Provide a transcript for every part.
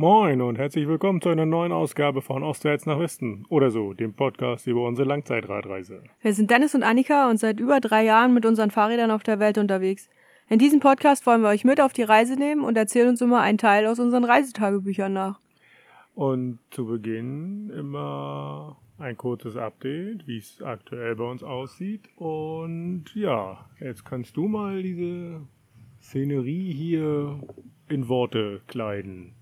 Moin und herzlich willkommen zu einer neuen Ausgabe von Ostwärts nach Westen oder so, dem Podcast über unsere Langzeitradreise. Wir sind Dennis und Annika und seit über drei Jahren mit unseren Fahrrädern auf der Welt unterwegs. In diesem Podcast wollen wir euch mit auf die Reise nehmen und erzählen uns immer einen Teil aus unseren Reisetagebüchern nach. Und zu Beginn immer ein kurzes Update, wie es aktuell bei uns aussieht. Und ja, jetzt kannst du mal diese Szenerie hier in Worte kleiden.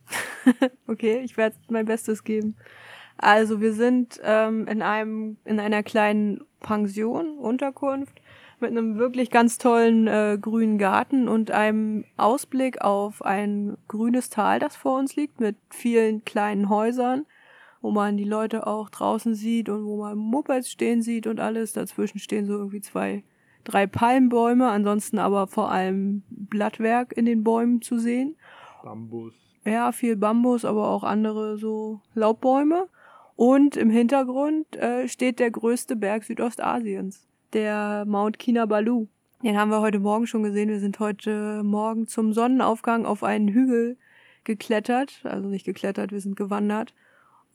okay, ich werde mein Bestes geben. Also wir sind ähm, in einem in einer kleinen Pension, Unterkunft mit einem wirklich ganz tollen äh, grünen Garten und einem Ausblick auf ein grünes Tal, das vor uns liegt, mit vielen kleinen Häusern, wo man die Leute auch draußen sieht und wo man Mopeds stehen sieht und alles. Dazwischen stehen so irgendwie zwei, drei Palmbäume, ansonsten aber vor allem Blattwerk in den Bäumen zu sehen. Bambus. Ja, viel Bambus, aber auch andere so Laubbäume. Und im Hintergrund äh, steht der größte Berg Südostasiens, der Mount Kinabalu. Den haben wir heute Morgen schon gesehen. Wir sind heute Morgen zum Sonnenaufgang auf einen Hügel geklettert. Also nicht geklettert, wir sind gewandert.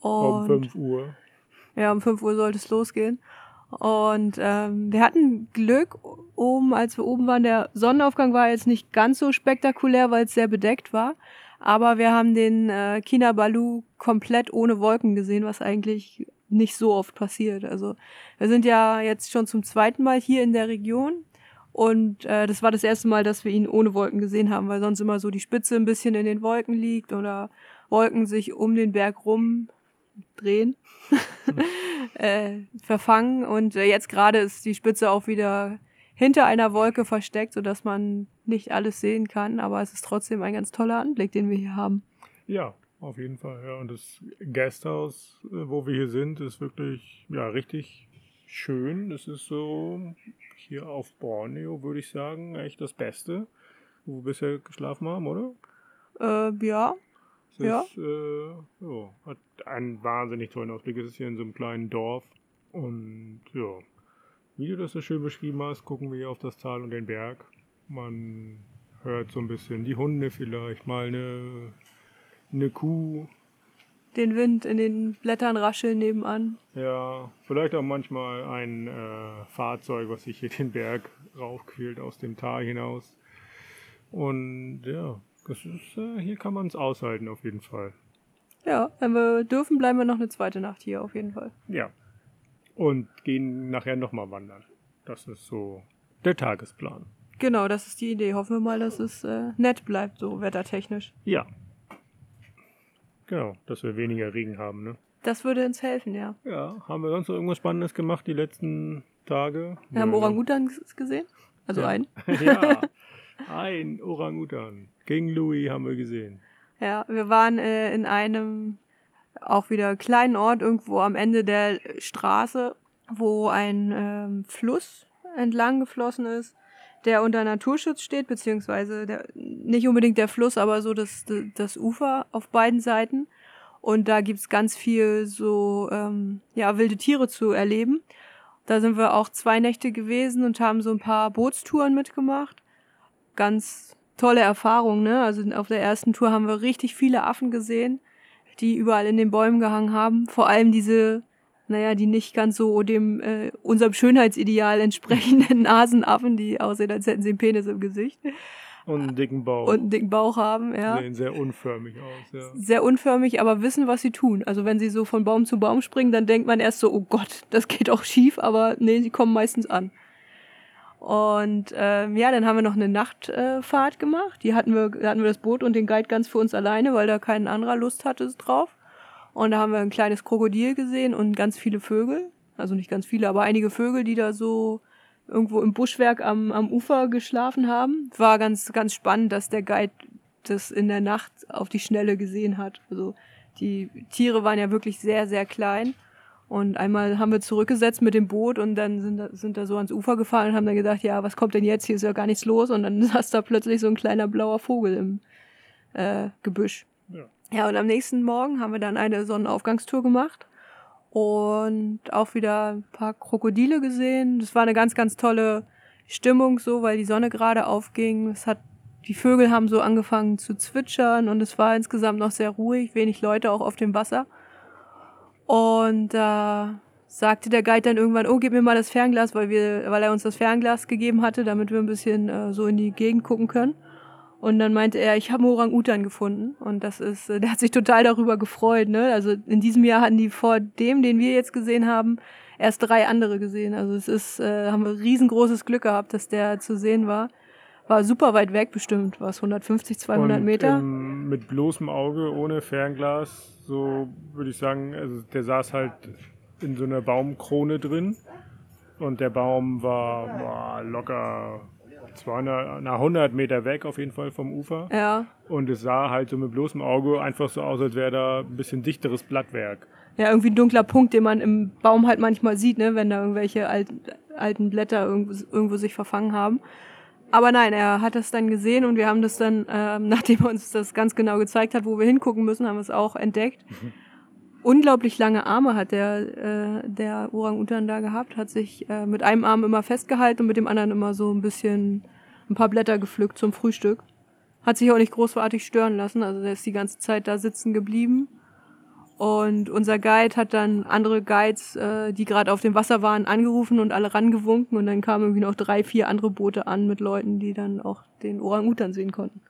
Und, um 5 Uhr. Ja, um 5 Uhr sollte es losgehen. Und ähm, wir hatten Glück, oben, als wir oben waren, der Sonnenaufgang war jetzt nicht ganz so spektakulär, weil es sehr bedeckt war. Aber wir haben den äh, Kinabalu komplett ohne Wolken gesehen, was eigentlich nicht so oft passiert. Also wir sind ja jetzt schon zum zweiten Mal hier in der Region und äh, das war das erste Mal, dass wir ihn ohne Wolken gesehen haben, weil sonst immer so die Spitze ein bisschen in den Wolken liegt oder Wolken sich um den Berg rum drehen, äh, verfangen und äh, jetzt gerade ist die Spitze auch wieder hinter einer Wolke versteckt, sodass man nicht alles sehen kann, aber es ist trotzdem ein ganz toller Anblick, den wir hier haben. Ja, auf jeden Fall. Ja. Und das Gasthaus, äh, wo wir hier sind, ist wirklich ja, richtig schön. Es ist so hier auf Borneo, würde ich sagen, echt das Beste, wo wir bisher geschlafen haben, oder? Äh, ja. Es ja. Ist, äh, ja, hat einen wahnsinnig tollen Ausblick. Es ist hier in so einem kleinen Dorf. Und ja, wie du das so schön beschrieben hast, gucken wir hier auf das Tal und den Berg. Man hört so ein bisschen die Hunde vielleicht, mal eine, eine Kuh. Den Wind in den Blättern rascheln nebenan. Ja, vielleicht auch manchmal ein äh, Fahrzeug, was sich hier den Berg raufquält aus dem Tal hinaus. Und ja, das ist, äh, hier kann man es aushalten auf jeden Fall. Ja, wenn wir dürfen, bleiben wir noch eine zweite Nacht hier auf jeden Fall. Ja. Und gehen nachher nochmal wandern. Das ist so der Tagesplan. Genau, das ist die Idee. Hoffen wir mal, dass es äh, nett bleibt, so wettertechnisch. Ja. Genau, dass wir weniger Regen haben, ne? Das würde uns helfen, ja. Ja, haben wir sonst noch irgendwas Spannendes gemacht die letzten Tage? Wir haben Orangutan gesehen. Also ja. einen. ja, ein Orangutan. King Louis haben wir gesehen. Ja, wir waren äh, in einem auch wieder kleinen Ort irgendwo am Ende der Straße, wo ein ähm, Fluss entlang geflossen ist der unter Naturschutz steht, beziehungsweise der, nicht unbedingt der Fluss, aber so das, das Ufer auf beiden Seiten. Und da gibt's ganz viel so ähm, ja, wilde Tiere zu erleben. Da sind wir auch zwei Nächte gewesen und haben so ein paar Bootstouren mitgemacht. Ganz tolle Erfahrung, ne? Also auf der ersten Tour haben wir richtig viele Affen gesehen, die überall in den Bäumen gehangen haben. Vor allem diese naja, die nicht ganz so dem äh, unserem Schönheitsideal entsprechenden Nasenaffen, die aussehen, als hätten sie einen Penis im Gesicht. Und einen dicken Bauch. Und einen dicken Bauch haben, ja. Sehen sehr unförmig aus, ja. Sehr unförmig, aber wissen, was sie tun. Also wenn sie so von Baum zu Baum springen, dann denkt man erst so, oh Gott, das geht auch schief, aber nee, sie kommen meistens an. Und ähm, ja, dann haben wir noch eine Nachtfahrt äh, gemacht. Die hatten wir, hatten wir das Boot und den Guide ganz für uns alleine, weil da kein anderer Lust hatte drauf. Und da haben wir ein kleines Krokodil gesehen und ganz viele Vögel. Also nicht ganz viele, aber einige Vögel, die da so irgendwo im Buschwerk am, am Ufer geschlafen haben. War ganz, ganz spannend, dass der Guide das in der Nacht auf die Schnelle gesehen hat. Also die Tiere waren ja wirklich sehr, sehr klein. Und einmal haben wir zurückgesetzt mit dem Boot und dann sind da, sind da so ans Ufer gefahren und haben dann gedacht, ja, was kommt denn jetzt? Hier ist ja gar nichts los. Und dann saß da plötzlich so ein kleiner blauer Vogel im äh, Gebüsch. Ja. Ja, und am nächsten Morgen haben wir dann eine Sonnenaufgangstour gemacht und auch wieder ein paar Krokodile gesehen. Das war eine ganz, ganz tolle Stimmung so, weil die Sonne gerade aufging. Es hat die Vögel haben so angefangen zu zwitschern und es war insgesamt noch sehr ruhig, wenig Leute auch auf dem Wasser. Und da sagte der Guide dann irgendwann, oh, gib mir mal das Fernglas, weil wir, weil er uns das Fernglas gegeben hatte, damit wir ein bisschen äh, so in die Gegend gucken können. Und dann meinte er, ich habe Orang-Utan gefunden. Und das ist, äh, der hat sich total darüber gefreut. Ne? Also in diesem Jahr hatten die vor dem, den wir jetzt gesehen haben, erst drei andere gesehen. Also es ist, äh, haben wir riesengroßes Glück gehabt, dass der zu sehen war. War super weit weg bestimmt, was 150, 200 Und, Meter. Ähm, mit bloßem Auge, ohne Fernglas, so würde ich sagen, also der saß halt in so einer Baumkrone drin. Und der Baum war boah, locker 200, na, 100 Meter weg auf jeden Fall vom Ufer. ja, Und es sah halt so mit bloßem Auge einfach so aus, als wäre da ein bisschen dichteres Blattwerk. ja, irgendwie ein dunkler Punkt, den man im Baum halt manchmal sieht, ne, wenn da irgendwelche alten, alten Blätter irgendwo, irgendwo sich verfangen haben. Aber nein, er hat das dann gesehen und wir haben das dann, ähm, nachdem er uns das ganz genau gezeigt hat, wo wir hingucken müssen, haben wir es auch entdeckt. Unglaublich lange Arme hat der, äh, der Orang-Utan da gehabt, hat sich äh, mit einem Arm immer festgehalten und mit dem anderen immer so ein bisschen ein paar Blätter gepflückt zum Frühstück. Hat sich auch nicht großartig stören lassen, also der ist die ganze Zeit da sitzen geblieben. Und unser Guide hat dann andere Guides, äh, die gerade auf dem Wasser waren, angerufen und alle rangewunken. Und dann kamen irgendwie noch drei, vier andere Boote an mit Leuten, die dann auch den Orang-Utan sehen konnten.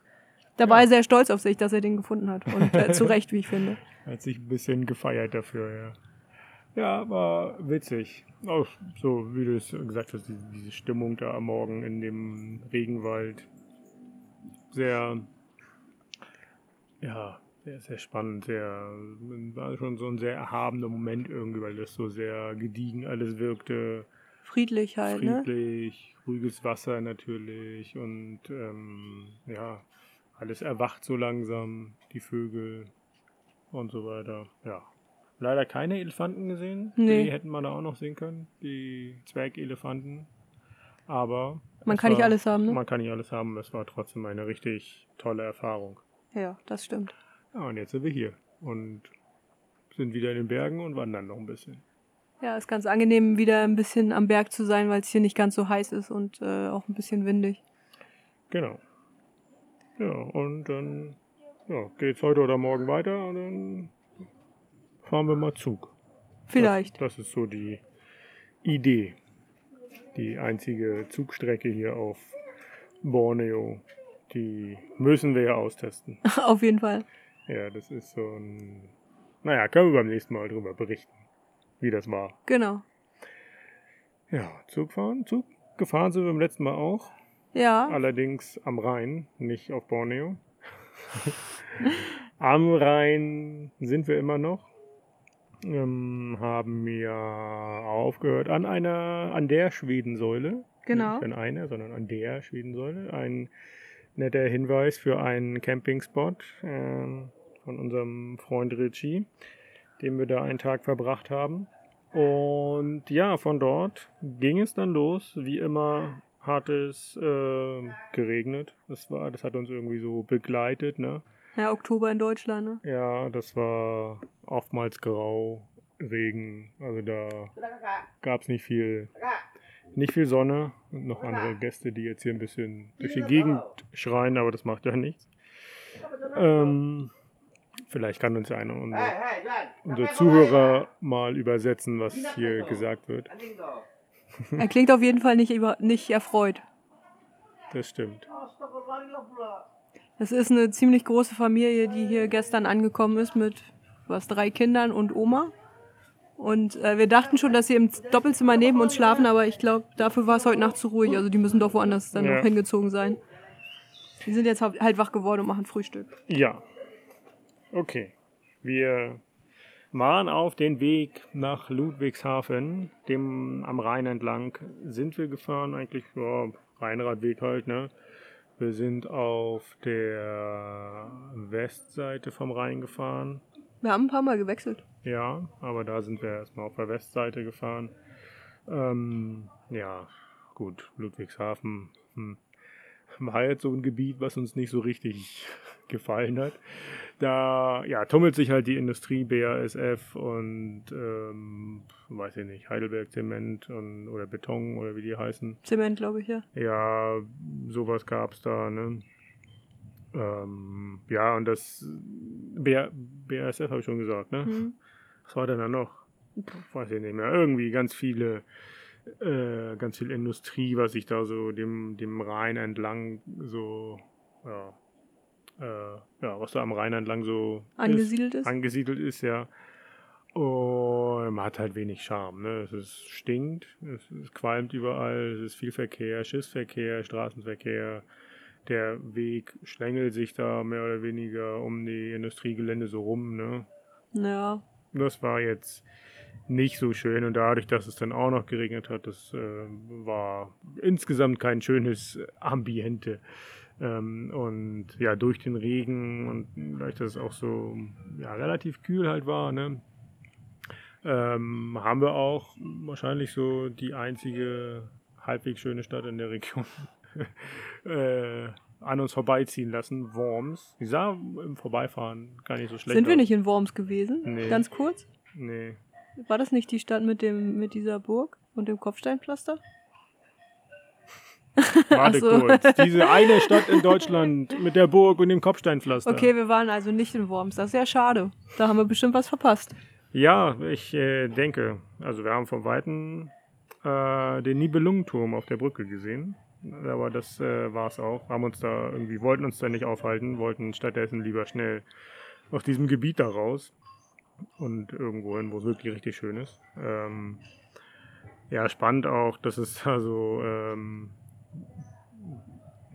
Da war er sehr stolz auf sich, dass er den gefunden hat. Und äh, zu Recht, wie ich finde. Hat sich ein bisschen gefeiert dafür, ja. Ja, war witzig. Auch so, wie du es gesagt hast, diese, diese Stimmung da am Morgen in dem Regenwald. Sehr, ja, sehr, sehr spannend. Sehr, war schon so ein sehr erhabener Moment irgendwie, weil das so sehr gediegen alles wirkte. Friedlich halt, ne? Friedlich, ruhiges Wasser natürlich und ähm, ja, alles erwacht so langsam, die Vögel und so weiter. Ja. Leider keine Elefanten gesehen. Nee. Die hätten wir da auch noch sehen können, die Zwergelefanten. Aber Man kann nicht war- alles haben, ne? Man kann nicht alles haben. Es war trotzdem eine richtig tolle Erfahrung. Ja, das stimmt. Ja, und jetzt sind wir hier und sind wieder in den Bergen und wandern noch ein bisschen. Ja, ist ganz angenehm, wieder ein bisschen am Berg zu sein, weil es hier nicht ganz so heiß ist und äh, auch ein bisschen windig. Genau. Ja, und dann ja, geht's heute oder morgen weiter und dann fahren wir mal Zug. Vielleicht. Das, das ist so die Idee. Die einzige Zugstrecke hier auf Borneo. Die müssen wir ja austesten. Auf jeden Fall. Ja, das ist so ein. Naja, können wir beim nächsten Mal drüber berichten, wie das war. Genau. Ja, Zug fahren. Zug gefahren sind wir beim letzten Mal auch. Ja, Allerdings am Rhein, nicht auf Borneo. am Rhein sind wir immer noch. Ähm, haben wir aufgehört an einer, an der Schwedensäule. Genau. Nicht an einer, sondern an der Schwedensäule. Ein netter Hinweis für einen Campingspot ähm, von unserem Freund Richie, den wir da einen Tag verbracht haben. Und ja, von dort ging es dann los. Wie immer hat es äh, geregnet. Das war, das hat uns irgendwie so begleitet, ne? ja, Oktober in Deutschland, ne? Ja, das war oftmals grau, Regen. Also da gab es nicht viel, nicht viel Sonne. Und noch andere Gäste, die jetzt hier ein bisschen durch die Gegend schreien, aber das macht ja nichts. Ähm, vielleicht kann uns ja einer unserer, unserer Zuhörer mal übersetzen, was hier gesagt wird. Er klingt auf jeden Fall nicht, über, nicht erfreut. Das stimmt. Das ist eine ziemlich große Familie, die hier gestern angekommen ist mit was drei Kindern und Oma. Und äh, wir dachten schon, dass sie im Doppelzimmer neben uns schlafen, aber ich glaube, dafür war es heute Nacht zu ruhig. Also die müssen doch woanders dann Ja. noch hingezogen sein. Die sind jetzt halt wach geworden und machen Frühstück. Ja. Okay. Wir waren auf den Weg nach Ludwigshafen, dem am Rhein entlang sind wir gefahren, eigentlich ja, Rheinradweg halt, ne? Wir sind auf der Westseite vom Rhein gefahren. Wir haben ein paar Mal gewechselt. Ja, aber da sind wir erstmal auf der Westseite gefahren. Ähm, ja, gut, Ludwigshafen hm, war jetzt so ein Gebiet, was uns nicht so richtig gefallen hat. Da ja, tummelt sich halt die Industrie BASF und ähm, weiß ich nicht, Heidelberg Zement und, oder Beton oder wie die heißen. Zement, glaube ich, ja. Ja, sowas gab's da, ne? Ähm, ja, und das B BASF habe ich schon gesagt, ne? Hm. Was war denn da noch? Weiß ich nicht mehr. Irgendwie ganz viele, äh, ganz viel Industrie, was sich da so dem, dem Rhein entlang so, ja, äh, ja, was da am Rhein entlang so Angesiedelt ist. angesiedelt ist, ja. Und man hat halt wenig Charme. Ne? Es ist, stinkt, es, es qualmt überall, es ist viel Verkehr, Schiffsverkehr, Straßenverkehr. Der Weg schlängelt sich da mehr oder weniger um die Industriegelände so rum. Ne? Ja. Das war jetzt nicht so schön und dadurch, dass es dann auch noch geregnet hat, das äh, war insgesamt kein schönes Ambiente. Ähm, und ja, durch den Regen und dadurch, dass es auch so ja, relativ kühl halt war, ne, ähm, haben wir auch wahrscheinlich so die einzige halbwegs schöne Stadt in der Region äh, an uns vorbeiziehen lassen, Worms. Die sah im Vorbeifahren gar nicht so schlecht Sind wir nicht in Worms gewesen? Nee. Ganz kurz? Nee. War das nicht die Stadt mit dem mit dieser Burg und dem Kopfsteinpflaster? Warte so. kurz. Diese eine Stadt in Deutschland mit der Burg und dem Kopfsteinpflaster. Okay, wir waren also nicht in Worms. Das ist ja schade. Da haben wir bestimmt was verpasst. Ja, ich äh, denke. Also wir haben vom Weiten äh, den Nibelungenturm auf der Brücke gesehen. Aber das äh, war es auch. Haben uns da irgendwie, wollten uns da nicht aufhalten, wollten stattdessen lieber schnell aus diesem Gebiet da raus. Und irgendwo hin, wo es wirklich richtig schön ist. Ähm, ja, spannend auch, dass es da so, ähm,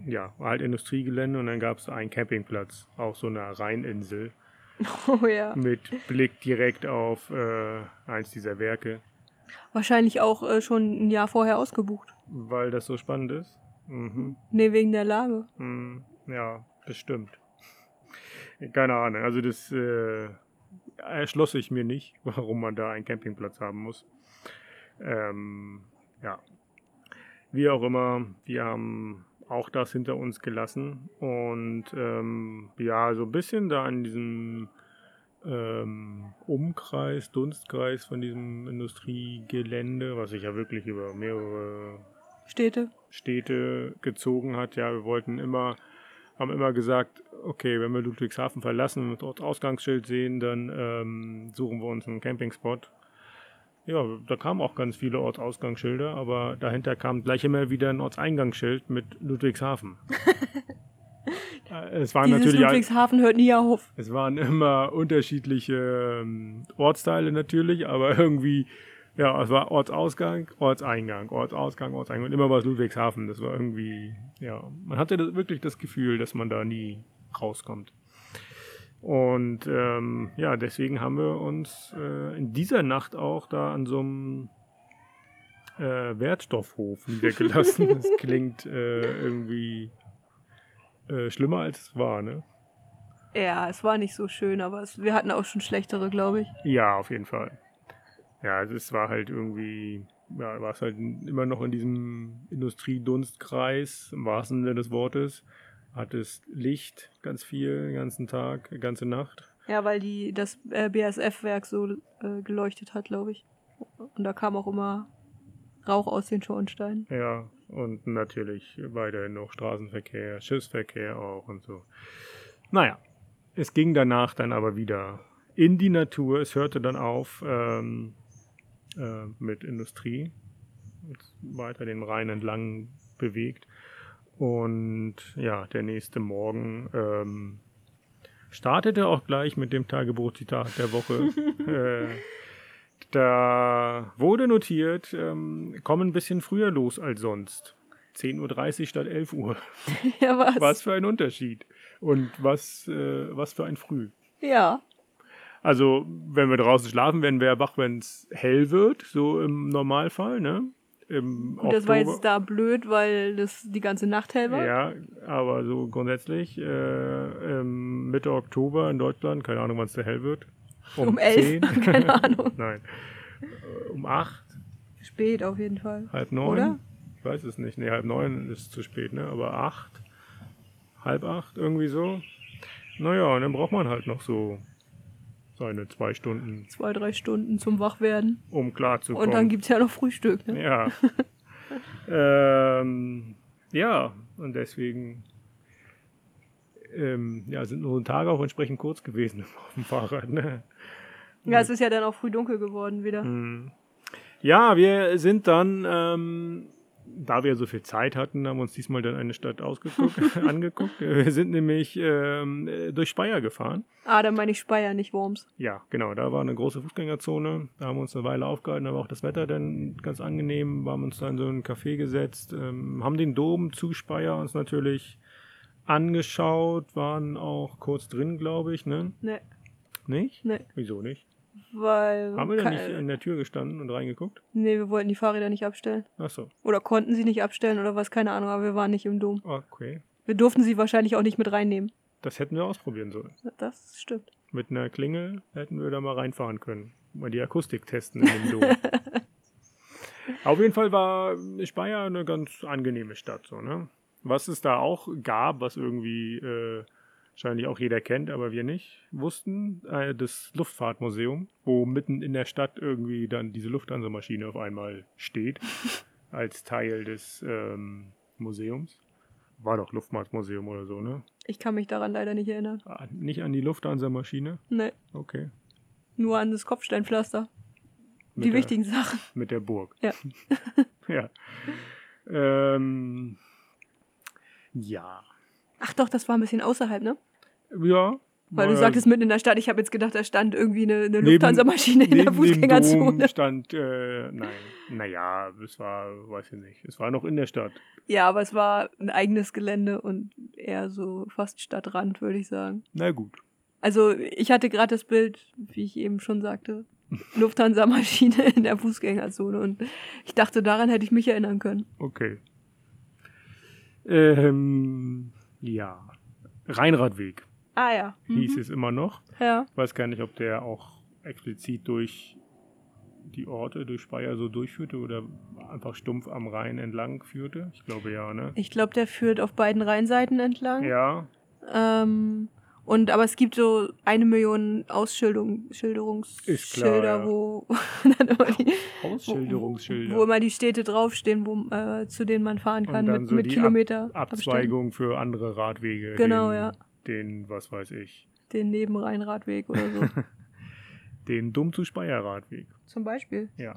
ja, halt Industriegelände und dann gab es einen Campingplatz auf so einer Rheininsel Oh ja. mit Blick direkt auf äh, eins dieser Werke, Wahrscheinlich auch äh, schon ein Jahr vorher ausgebucht. Weil das so spannend ist. Mhm. Nee, wegen der Lage. Mhm. Ja, bestimmt. Keine Ahnung. Also das äh, erschloss ich mir nicht, warum man da einen Campingplatz haben muss. Ähm, ja. Wie auch immer, wir haben auch das hinter uns gelassen und ähm, ja, so ein bisschen da in diesem ähm, Umkreis, Dunstkreis von diesem Industriegelände, was sich ja wirklich über mehrere Städte. Städte gezogen hat. Ja, wir wollten immer, haben immer gesagt, okay, wenn wir Ludwigshafen verlassen und dort Ausgangsschild sehen, dann ähm, suchen wir uns einen Campingspot. Ja, da kamen auch ganz viele Ortsausgangsschilder, aber dahinter kam gleich immer wieder ein Ortseingangsschild mit Ludwigshafen. Es waren Dieses natürlich Ludwigshafen hört nie auf. es waren immer unterschiedliche ähm, Ortsteile natürlich, aber irgendwie, ja, es war Ortsausgang, Ortseingang, Ortsausgang, Ortseingang und immer war es Ludwigshafen. Das war irgendwie, ja, man hatte das, wirklich das Gefühl, dass man da nie rauskommt. Und ähm, ja, deswegen haben wir uns äh, in dieser Nacht auch da an so einem äh, Wertstoffhof niedergelassen. das klingt äh, irgendwie äh, schlimmer als es war, ne? Ja, es war nicht so schön, aber es, wir hatten auch schon schlechtere, glaube ich. Ja, auf jeden Fall. Ja, also es war halt irgendwie, ja, war es halt immer noch in diesem Industriedunstkreis, im wahrsten Sinne des Wortes. Hattest Licht ganz viel, den ganzen Tag, die ganze Nacht. Ja, weil die das äh, BASF-Werk so äh, geleuchtet hat, glaube ich. Und da kam auch immer Rauch aus den Schornsteinen. Ja, und natürlich weiterhin noch Straßenverkehr, Schiffsverkehr auch und so. Naja, es ging danach dann aber wieder in die Natur. Es hörte dann auf ähm, äh, mit Industrie. Weiter den Rhein entlang bewegt. Und ja, der nächste Morgen ähm, startete auch gleich mit dem Tagebuchzitat der Woche. äh, da wurde notiert, ähm, kommen ein bisschen früher los als sonst. 10.30 Uhr statt 11 Uhr. ja, was? Was für ein Unterschied. Und was, äh, was für ein Früh. Ja. Also, wenn wir draußen schlafen, werden wir wach, wenn es hell wird, so im Normalfall, ne? Im Und das war jetzt da blöd, weil das die ganze Nacht hell war. Ja, aber so grundsätzlich, äh, Mitte Oktober in Deutschland, keine Ahnung, wann es da hell wird. Um elf, 10. keine Ahnung. Nein. Äh, Um 8, Spät auf jeden Fall. halb neun. Oder? Ich weiß es nicht. Nee, halb neun ist zu spät, ne? Aber acht, halb acht, irgendwie so. Naja, und dann braucht man halt noch so seine zwei Stunden, Zwei, drei Stunden zum Wachwerden. um klarzukommen. Und dann gibt's ja noch Frühstück, ne? Ja. ähm, ja, und deswegen ähm, ja, sind unsere Tage auch entsprechend kurz gewesen auf dem Fahrrad. Ne? Ja, es ist ja dann auch früh dunkel geworden wieder. Hm. Ja, wir sind dann, ähm, da wir so viel Zeit hatten, haben wir uns diesmal dann eine Stadt ausgeguckt, angeguckt. Wir sind nämlich ähm, äh, durch Speyer gefahren. Ah, dann meine ich Speyer, nicht Worms. Ja, genau, da war eine große Fußgängerzone. Da haben wir uns eine Weile aufgehalten, da war auch das Wetter dann ganz angenehm. Wir haben uns dann in so ein Café gesetzt, ähm, haben den Dom zu Speyer uns natürlich angeschaut, waren auch kurz drin, glaube ich, ne? Ne, Nicht? ne, Wieso nicht? Weil. Haben wir ke- nicht in der Tür gestanden und reingeguckt? Nee, wir wollten die Fahrräder nicht abstellen. Ach so, Oder konnten sie nicht abstellen oder was, keine Ahnung, aber wir waren nicht im Dom. okay. Wir durften sie wahrscheinlich auch nicht mit reinnehmen. Das hätten wir ausprobieren sollen. Das stimmt. Mit einer Klingel hätten wir da mal reinfahren können. Mal die Akustik testen in dem Dom. Auf jeden Fall war Speyer eine ganz angenehme Stadt. So, ne? Was es da auch gab, was irgendwie äh, wahrscheinlich auch jeder kennt, aber wir nicht wussten, äh, das Luftfahrtmuseum, wo mitten in der Stadt irgendwie dann diese Lufthansa-Maschine auf einmal steht, als Teil des ähm, Museums. War doch Luftfahrtmuseum oder so, ne? Ich kann mich daran leider nicht erinnern. Ah, Nicht an die Lufthansa-Maschine? Nee, Okay. nur an das Kopfsteinpflaster. Mit die der- wichtigen Sachen. Mit der Burg. Ja. ja. Ähm, ja. Ach doch, das war ein bisschen außerhalb, ne? Ja. Weil du sagtest mitten in der Stadt. Ich habe jetzt gedacht, da stand irgendwie eine, eine Lufthansa-Maschine in der neben dem Fußgängerzone. stand, äh, nein, naja, es war, weiß ich nicht, es war noch in der Stadt. Ja, aber es war ein eigenes Gelände und eher so fast Stadtrand, würde ich sagen. Na gut. Also ich hatte gerade das Bild, wie ich eben schon sagte, Lufthansa-Maschine in der Fußgängerzone und ich dachte, daran hätte ich mich erinnern können. Okay. Ähm, ja. Rheinradweg Ah ja. hieß Mhm. es immer noch. Ja. weiß gar nicht, ob der auch explizit durch die Orte, durch Speyer so durchführte oder einfach stumpf am Rhein entlang führte. Ich glaube ja, ne? Ich glaube, der führt auf beiden Rheinseiten entlang. Ja, Ähm, und aber es gibt so eine Million Ausschilderung, Ist klar, Schilder, ja. wo dann immer die, Ausschilderungsschilder. wo immer die Städte draufstehen, wo, äh, zu denen man fahren kann mit, so mit Kilometer Abzweigung für andere Radwege. Genau, den, ja. Den, was weiß ich, Den Nebenrheinradweg oder so. den Dumm zu Speyer Radweg. Zum Beispiel. Ja.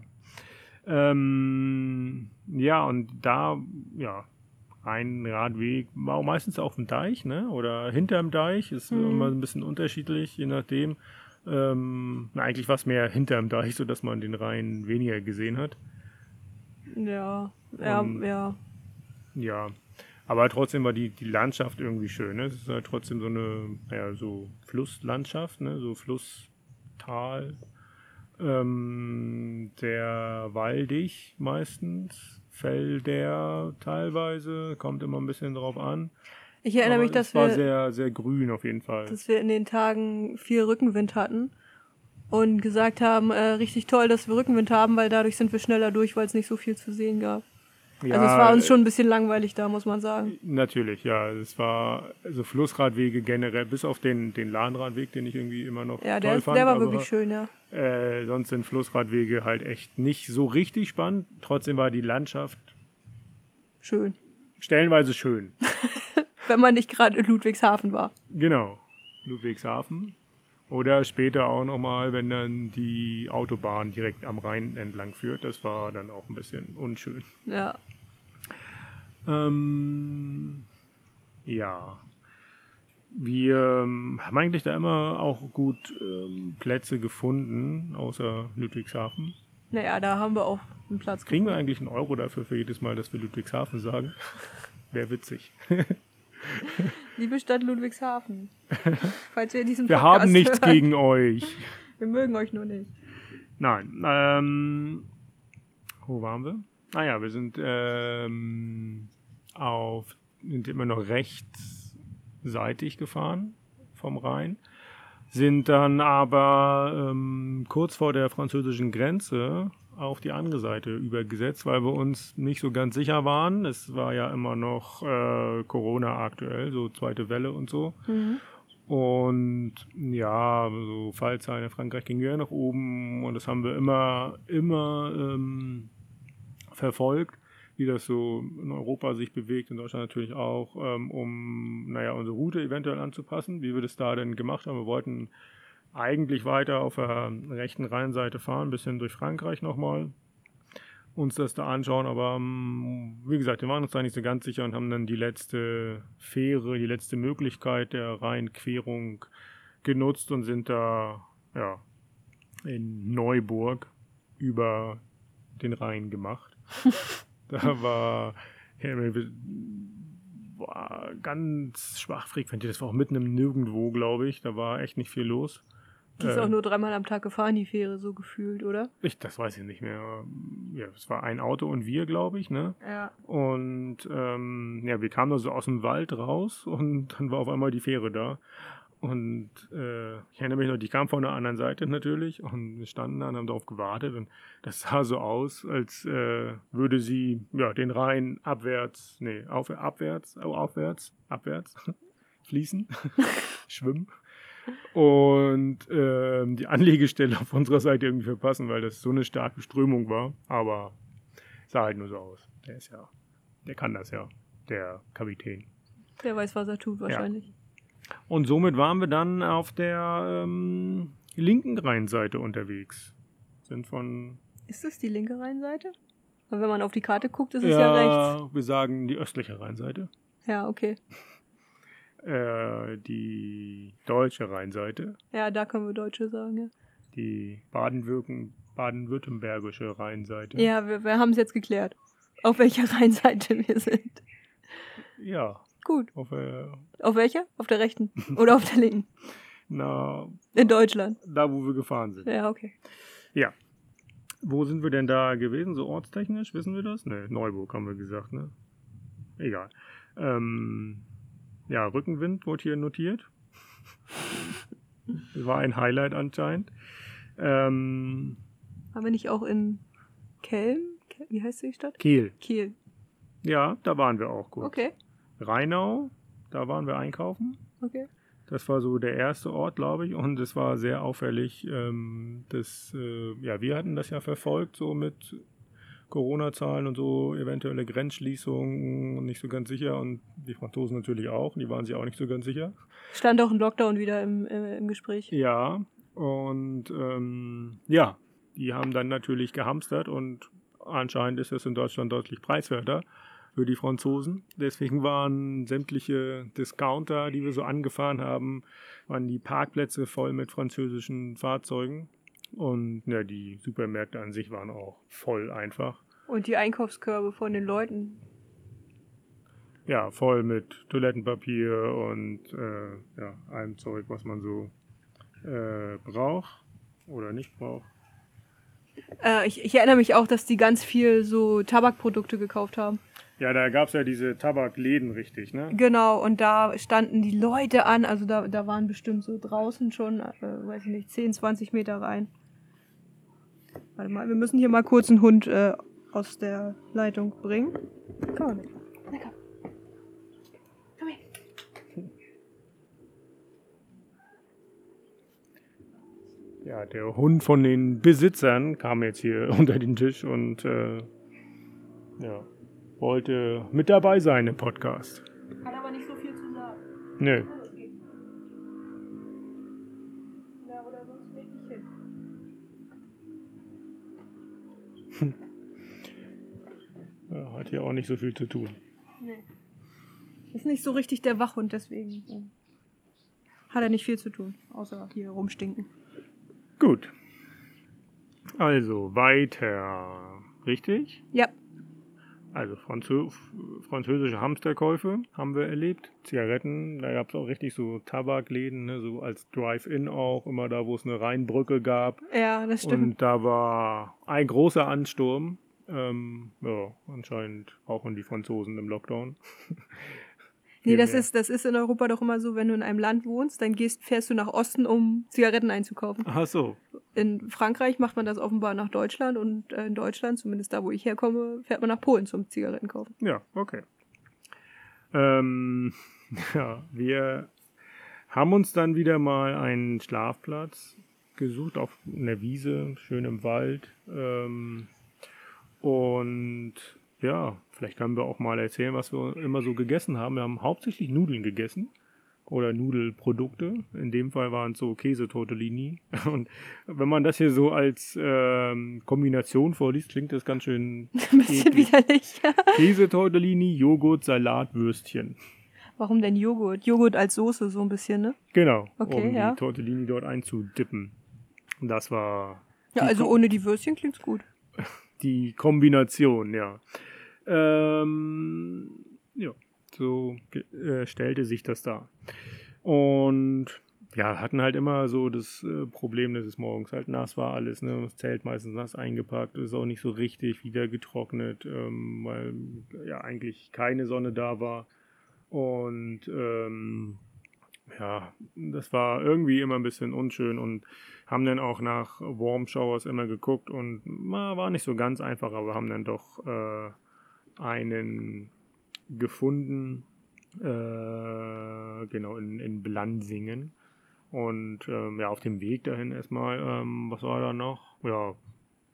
Ähm, ja, und da, ja, ein Radweg war auch meistens auf dem Deich, ne? Oder hinterm Deich. Ist Mhm. immer ein bisschen unterschiedlich, je nachdem. Ähm, na, eigentlich war es mehr hinterm Deich, sodass man den Rhein weniger gesehen hat. Ja, ja, Und- ja. Ja. Aber trotzdem war die, die Landschaft irgendwie schön. Ne? Es ist halt trotzdem so eine, ja, so Flusslandschaft, ne? So Flusstal. Ähm, der waldig meistens, Felder teilweise, kommt immer ein bisschen drauf an. Ich erinnere Aber mich, dass es war wir, sehr, sehr grün auf jeden Fall. dass wir in den Tagen viel Rückenwind hatten und gesagt haben, äh, richtig toll, dass wir Rückenwind haben, weil dadurch sind wir schneller durch, weil es nicht so viel zu sehen gab. Ja, also es war uns schon ein bisschen langweilig da, muss man sagen. Natürlich, ja. Es war also Flussradwege generell, bis auf den, den Lahnradweg, den ich irgendwie immer noch Ja, toll der, fand. der war aber, wirklich schön, ja. Äh, sonst sind Flussradwege halt echt nicht so richtig spannend. Trotzdem war die Landschaft Schön. stellenweise schön. Wenn man nicht gerade in Ludwigshafen war. Genau. Ludwigshafen. Oder später auch nochmal, wenn dann die Autobahn direkt am Rhein entlang führt. Das war dann auch ein bisschen unschön. Ja. Ähm, ja. Wir ähm, haben eigentlich da immer auch gut ähm, Plätze gefunden, außer Ludwigshafen. Naja, da haben wir auch einen Platz Kriegen wir eigentlich einen Euro dafür für jedes Mal, dass wir Ludwigshafen sagen? Wäre witzig. Liebe Stadt Ludwigshafen. Falls ihr diesen Wir Podcast haben nichts hört. gegen euch. Wir mögen euch nur nicht. Nein. Ähm, wo waren wir? Ah ja, wir sind ähm, auf sind immer noch rechtsseitig gefahren vom Rhein, sind dann aber ähm, kurz vor der französischen Grenze auf die andere Seite übergesetzt, weil wir uns nicht so ganz sicher waren. Es war ja immer noch äh, Corona aktuell, so zweite Welle und so. Und ja, so Fallzahlen in Frankreich gingen ja nach oben und das haben wir immer, immer ähm, verfolgt, wie das so in Europa sich bewegt, in Deutschland natürlich auch, ähm, um, naja, unsere Route eventuell anzupassen, wie wir das da denn gemacht haben. Wir wollten eigentlich weiter auf der rechten Rheinseite fahren, ein bisschen durch Frankreich nochmal, uns das da anschauen, aber ähm, wie gesagt, wir waren uns da nicht so ganz sicher und haben dann die letzte Fähre, die letzte Möglichkeit der Rheinquerung genutzt und sind da ja, in Neuburg über den Rhein gemacht. da war, ja, war ganz schwach frequentiert. Das war auch mitten im Nirgendwo, glaube ich. Da war echt nicht viel los. Die ist äh, auch nur dreimal am Tag gefahren, die Fähre, so gefühlt, oder? Ich, das weiß ich nicht mehr. Ja, es war ein Auto und wir, glaube ich, ne? Ja. Und ähm, ja, wir kamen da so aus dem Wald raus und dann war auf einmal die Fähre da. Und äh, ich erinnere mich noch, die kam von der anderen Seite natürlich und wir standen da und haben darauf gewartet. Und das sah so aus, als äh, würde sie ja, den Rhein abwärts, nee, auf, abwärts, oh, aufwärts, abwärts fließen, schwimmen. Und äh, die Anlegestelle auf unserer Seite irgendwie verpassen, weil das so eine starke Strömung war. Aber sah halt nur so aus. Der ist ja, der kann das ja, der Kapitän. Der weiß, was er tut, wahrscheinlich. Ja. Und somit waren wir dann auf der ähm, linken Rheinseite unterwegs. Sind von. Ist das die linke Rheinseite? Weil wenn man auf die Karte guckt, ist es ja, ja rechts. Wir sagen die östliche Rheinseite. Ja, okay. Äh, die deutsche Rheinseite. Ja, da können wir Deutsche sagen, ja. Die baden-württembergische Rheinseite. Ja, wir, wir haben es jetzt geklärt, auf welcher Rheinseite wir sind. Ja. Gut. Auf, äh, auf welcher? Auf der rechten? Oder auf der linken? Na. In Deutschland. Da, wo wir gefahren sind. Ja, okay. Ja. Wo sind wir denn da gewesen, so ortstechnisch? Wissen wir das? Ne, Neuburg haben wir gesagt, ne? Egal. Ähm, ja, Rückenwind wurde hier notiert. War ein Highlight anscheinend. Ähm, Haben wir nicht auch in Kelm? Wie heißt die Stadt? Kiel. Kiel. Ja, da waren wir auch gut. Okay. Rheinau, da waren wir einkaufen. Okay. Das war so der erste Ort, glaube ich, und es war sehr auffällig. Ähm, dass, äh, ja, wir hatten das ja verfolgt, so mit Corona-Zahlen und so, eventuelle Grenzschließungen, nicht so ganz sicher. Und die Franzosen natürlich auch, die waren sich auch nicht so ganz sicher. Stand auch ein Lockdown wieder im, im, im Gespräch. Ja, und ähm, ja, die haben dann natürlich gehamstert und anscheinend ist es in Deutschland deutlich preiswerter für die Franzosen. Deswegen waren sämtliche Discounter, die wir so angefahren haben, waren die Parkplätze voll mit französischen Fahrzeugen. Und ja, die Supermärkte an sich waren auch voll einfach. Und die Einkaufskörbe von den Leuten. Ja, voll mit Toilettenpapier und äh, ja, allem Zeug, was man so äh, braucht oder nicht braucht. Äh, ich, ich erinnere mich auch, dass die ganz viel so Tabakprodukte gekauft haben. Ja, da gab es ja diese Tabakläden, richtig, ne? Genau, und da standen die Leute an, also da, da waren bestimmt so draußen schon, äh, weiß ich nicht, 10, 20 Meter rein. Warte mal, wir müssen hier mal kurz einen Hund äh, aus der Leitung bringen. Komm mit. Na komm. Komm her. Ja, der Hund von den Besitzern kam jetzt hier unter den Tisch und äh, ja wollte mit dabei sein im Podcast. Hat aber nicht so viel zu sagen. Nö. Hat hier auch nicht so viel zu tun. Nee. Ist nicht so richtig der Wachhund, deswegen hat er nicht viel zu tun, außer hier rumstinken. Gut. Also weiter. Richtig? Ja. Also Franzö französische Hamsterkäufe haben wir erlebt. Zigaretten, da gab es auch richtig so Tabakläden, ne, so als Drive-In auch, immer da, wo es eine Rheinbrücke gab. Ja, das stimmt. Und da war ein großer Ansturm. Ähm, ja, anscheinend auch in die Franzosen im Lockdown. Nee, das ist, das ist in Europa doch immer so, wenn du in einem Land wohnst, dann gehst, fährst du nach Osten, um Zigaretten einzukaufen. Ach so. In Frankreich macht man das offenbar nach Deutschland und äh, in Deutschland, zumindest da, wo ich herkomme, fährt man nach Polen zum Zigaretten kaufen. Ja, okay. Ähm, ja, wir haben uns dann wieder mal einen Schlafplatz gesucht auf einer Wiese, schön im Wald. Ähm, und ja, vielleicht können wir auch mal erzählen, was wir immer so gegessen haben. Wir haben hauptsächlich Nudeln gegessen oder Nudelprodukte. In dem Fall waren es so Käsetortellini. Und wenn man das hier so als ähm, Kombination vorliest, klingt das ganz schön Ein bisschen eklig. widerlich. Käsetortellini, Joghurt, Salat, Würstchen. Warum denn Joghurt? Joghurt als Soße so ein bisschen, ne? Genau, Okay, um ja. die Tortellini dort einzudippen. Und Das war Ja, also ohne die Würstchen klingt's gut. Die Kombination, ja. Ähm, ja, so äh, stellte sich das dar. Und ja, hatten halt immer so das äh, Problem, dass es morgens halt nass war alles, ne? Das Zelt meistens nass eingepackt, ist auch nicht so richtig wieder getrocknet, ähm, weil ja eigentlich keine Sonne da war. Und ähm, ja, das war irgendwie immer ein bisschen unschön und haben dann auch nach Warm Showers immer geguckt und war nicht so ganz einfach, aber haben dann doch äh, einen gefunden, äh, genau, in, in Blansingen. Und ähm, ja, auf dem Weg dahin erstmal, ähm, was war da noch? Ja,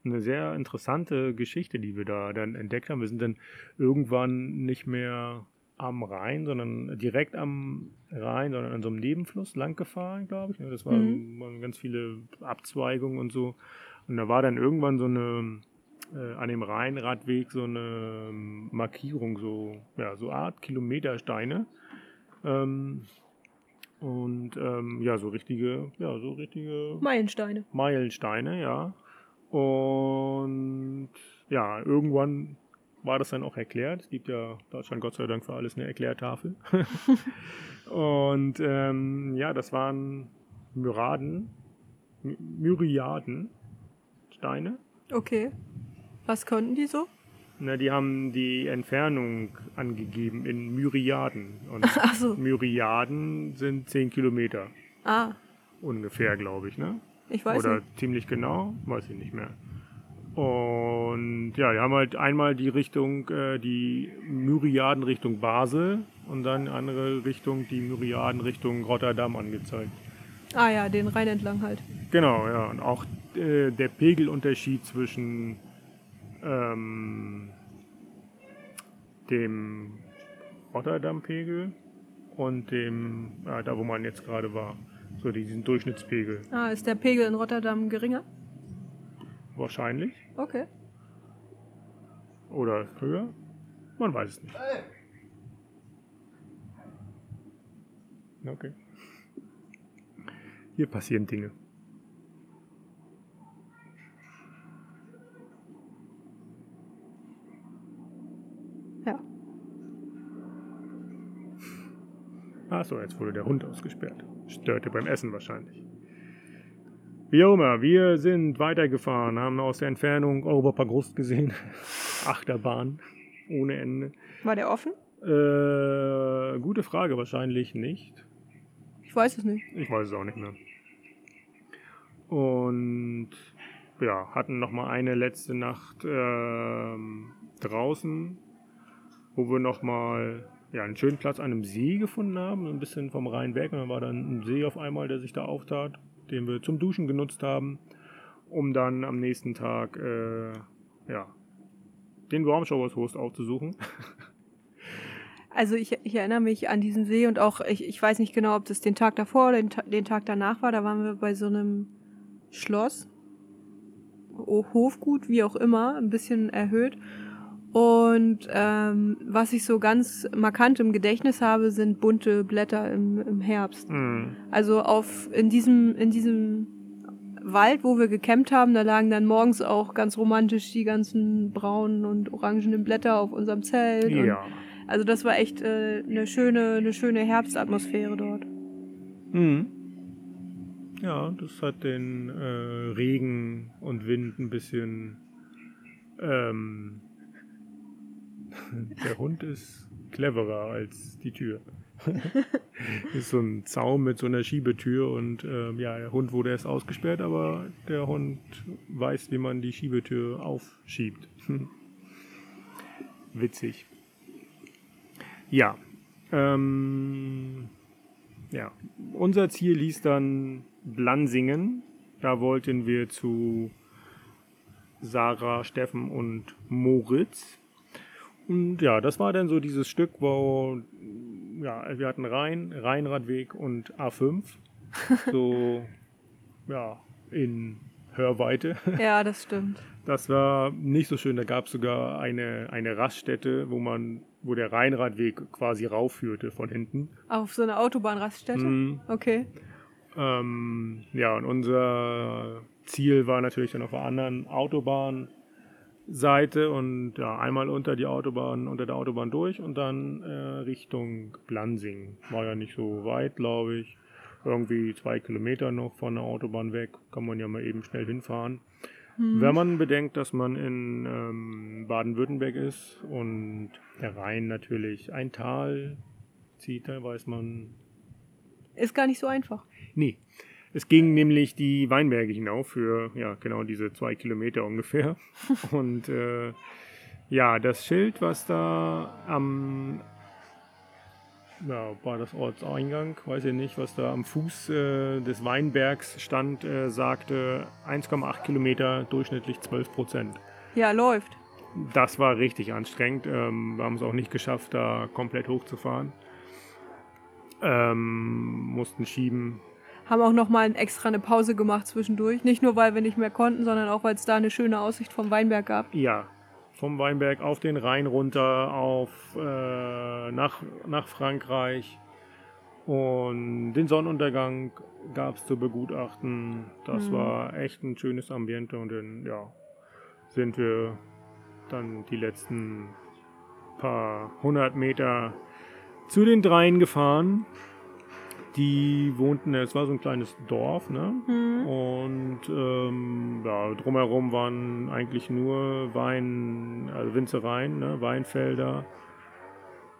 eine sehr interessante Geschichte, die wir da dann entdeckt haben. Wir sind dann irgendwann nicht mehr am Rhein, sondern direkt am Rhein, sondern an so einem Nebenfluss lang gefahren, glaube ich. Das waren, waren ganz viele Abzweigungen und so. Und da war dann irgendwann so eine, äh, an dem Rheinradweg so eine ähm, Markierung, so, ja, so Art Kilometersteine. Ähm, und ähm, ja, so richtige, ja, so richtige Meilensteine. Meilensteine, ja. Und ja, irgendwann war das dann auch erklärt. Es gibt ja Deutschland Gott sei Dank für alles eine Erklärtafel. und ähm, ja, das waren Myraden, My- Myriaden Steine. Okay. Was konnten die so? Na, die haben die Entfernung angegeben in Myriaden. Und so. Myriaden sind 10 Kilometer Ah, ungefähr, glaube ich, ne? ich weiß Oder nicht. ziemlich genau, weiß ich nicht mehr. Und ja, die haben halt einmal die Richtung, äh, die Myriaden Richtung Basel und dann andere Richtung, die Myriaden Richtung Rotterdam angezeigt. Ah ja, den Rhein entlang halt. Genau, ja. Und auch äh, der Pegelunterschied zwischen ähm, dem Rotterdam-Pegel und dem, ja, da wo man jetzt gerade war. So diesen Durchschnittspegel. Ah, ist der Pegel in Rotterdam geringer? Wahrscheinlich. Okay. Oder höher? Man weiß es nicht. Okay. Hier passieren Dinge. Ja. Achso, jetzt wurde der Hund ausgesperrt. Störte beim Essen wahrscheinlich. Wie auch immer, wir sind weitergefahren, haben aus der Entfernung Europa Grust gesehen. Achterbahn. Ohne Ende. War der offen? Äh, gute Frage, wahrscheinlich nicht. Ich weiß es nicht. Ich weiß es auch nicht mehr. Und ja, hatten noch mal eine letzte Nacht ähm, draußen, wo wir noch mal ja, einen schönen Platz an einem See gefunden haben, ein bisschen vom Rhein weg. Und dann war dann ein See auf einmal, der sich da auftat, den wir zum Duschen genutzt haben, um dann am nächsten Tag äh, ja, den Warm Showers Host aufzusuchen. Also ich, ich erinnere mich an diesen See und auch, ich, ich weiß nicht genau, ob das den Tag davor oder den, Ta- den Tag danach war. Da waren wir bei so einem Schloss, Hofgut, wie auch immer, ein bisschen erhöht. Und ähm, was ich so ganz markant im Gedächtnis habe, sind bunte Blätter im, im Herbst. Hm. Also auf in diesem in diesem Wald, wo wir gecampt haben, da lagen dann morgens auch ganz romantisch die ganzen braunen und orangenen Blätter auf unserem Zelt. Und Ja. also das war echt äh, eine schöne eine schöne Herbstatmosphäre dort. Mhm. Ja, das hat den äh, Regen und Wind ein bisschen. Ähm, der Hund ist cleverer als die Tür. ist so ein Zaun mit so einer Schiebetür und ähm, ja, der Hund wurde erst ausgesperrt, aber der Hund weiß, wie man die Schiebetür aufschiebt. Witzig. Ja. Ähm, ja, unser Ziel hieß dann Blansingen. Da wollten wir zu Sarah, Steffen und Moritz. Und ja, das war dann so dieses Stück, wo ja, wir hatten Rhein, Rheinradweg und A5. So, ja, in Hörweite. Ja, das stimmt. Das war nicht so schön. Da gab es sogar eine, eine Raststätte, wo man, wo der Rheinradweg quasi raufführte von hinten. Auf so eine Autobahnraststätte? Mhm. Okay. Ähm, ja, und unser Ziel war natürlich dann auf der anderen Autobahnseite und ja, einmal unter die Autobahn, unter der Autobahn durch und dann äh, Richtung Blansing. War ja nicht so weit, glaube ich. Irgendwie zwei Kilometer noch von der Autobahn weg. Kann man ja mal eben schnell hinfahren. Wenn man bedenkt, dass man in ähm, Baden-Württemberg ist und der Rhein natürlich ein Tal zieht, da weiß man, Ist gar nicht so einfach. Nee. Es ging nämlich die Weinberge hinauf für, ja, genau diese zwei Kilometer ungefähr. Und äh, ja, das Schild, was da am, ja, war das Ortseingang, weiß ich nicht, was da am Fuß äh, des Weinbergs stand, äh, sagte 1,8 Kilometer, durchschnittlich 12 Prozent. Ja, läuft. Das war richtig anstrengend. Ähm, wir haben es auch nicht geschafft, da komplett hochzufahren. Ähm, mussten schieben, Haben auch nochmal extra eine Pause gemacht zwischendurch. Nicht nur, weil wir nicht mehr konnten, sondern auch, weil es da eine schöne Aussicht vom Weinberg gab. Ja, vom Weinberg auf den Rhein runter, auf, äh, nach, nach Frankreich. Und den Sonnenuntergang gab es zu begutachten. Das Mhm. war echt ein schönes Ambiente. Und dann, ja, sind wir dann die letzten paar hundert Meter zu den Dreien gefahren. Die wohnten, es war so ein kleines Dorf, ne? Mhm. Und ähm, ja, drumherum waren eigentlich nur Wein, also Winzereien, ne? Weinfelder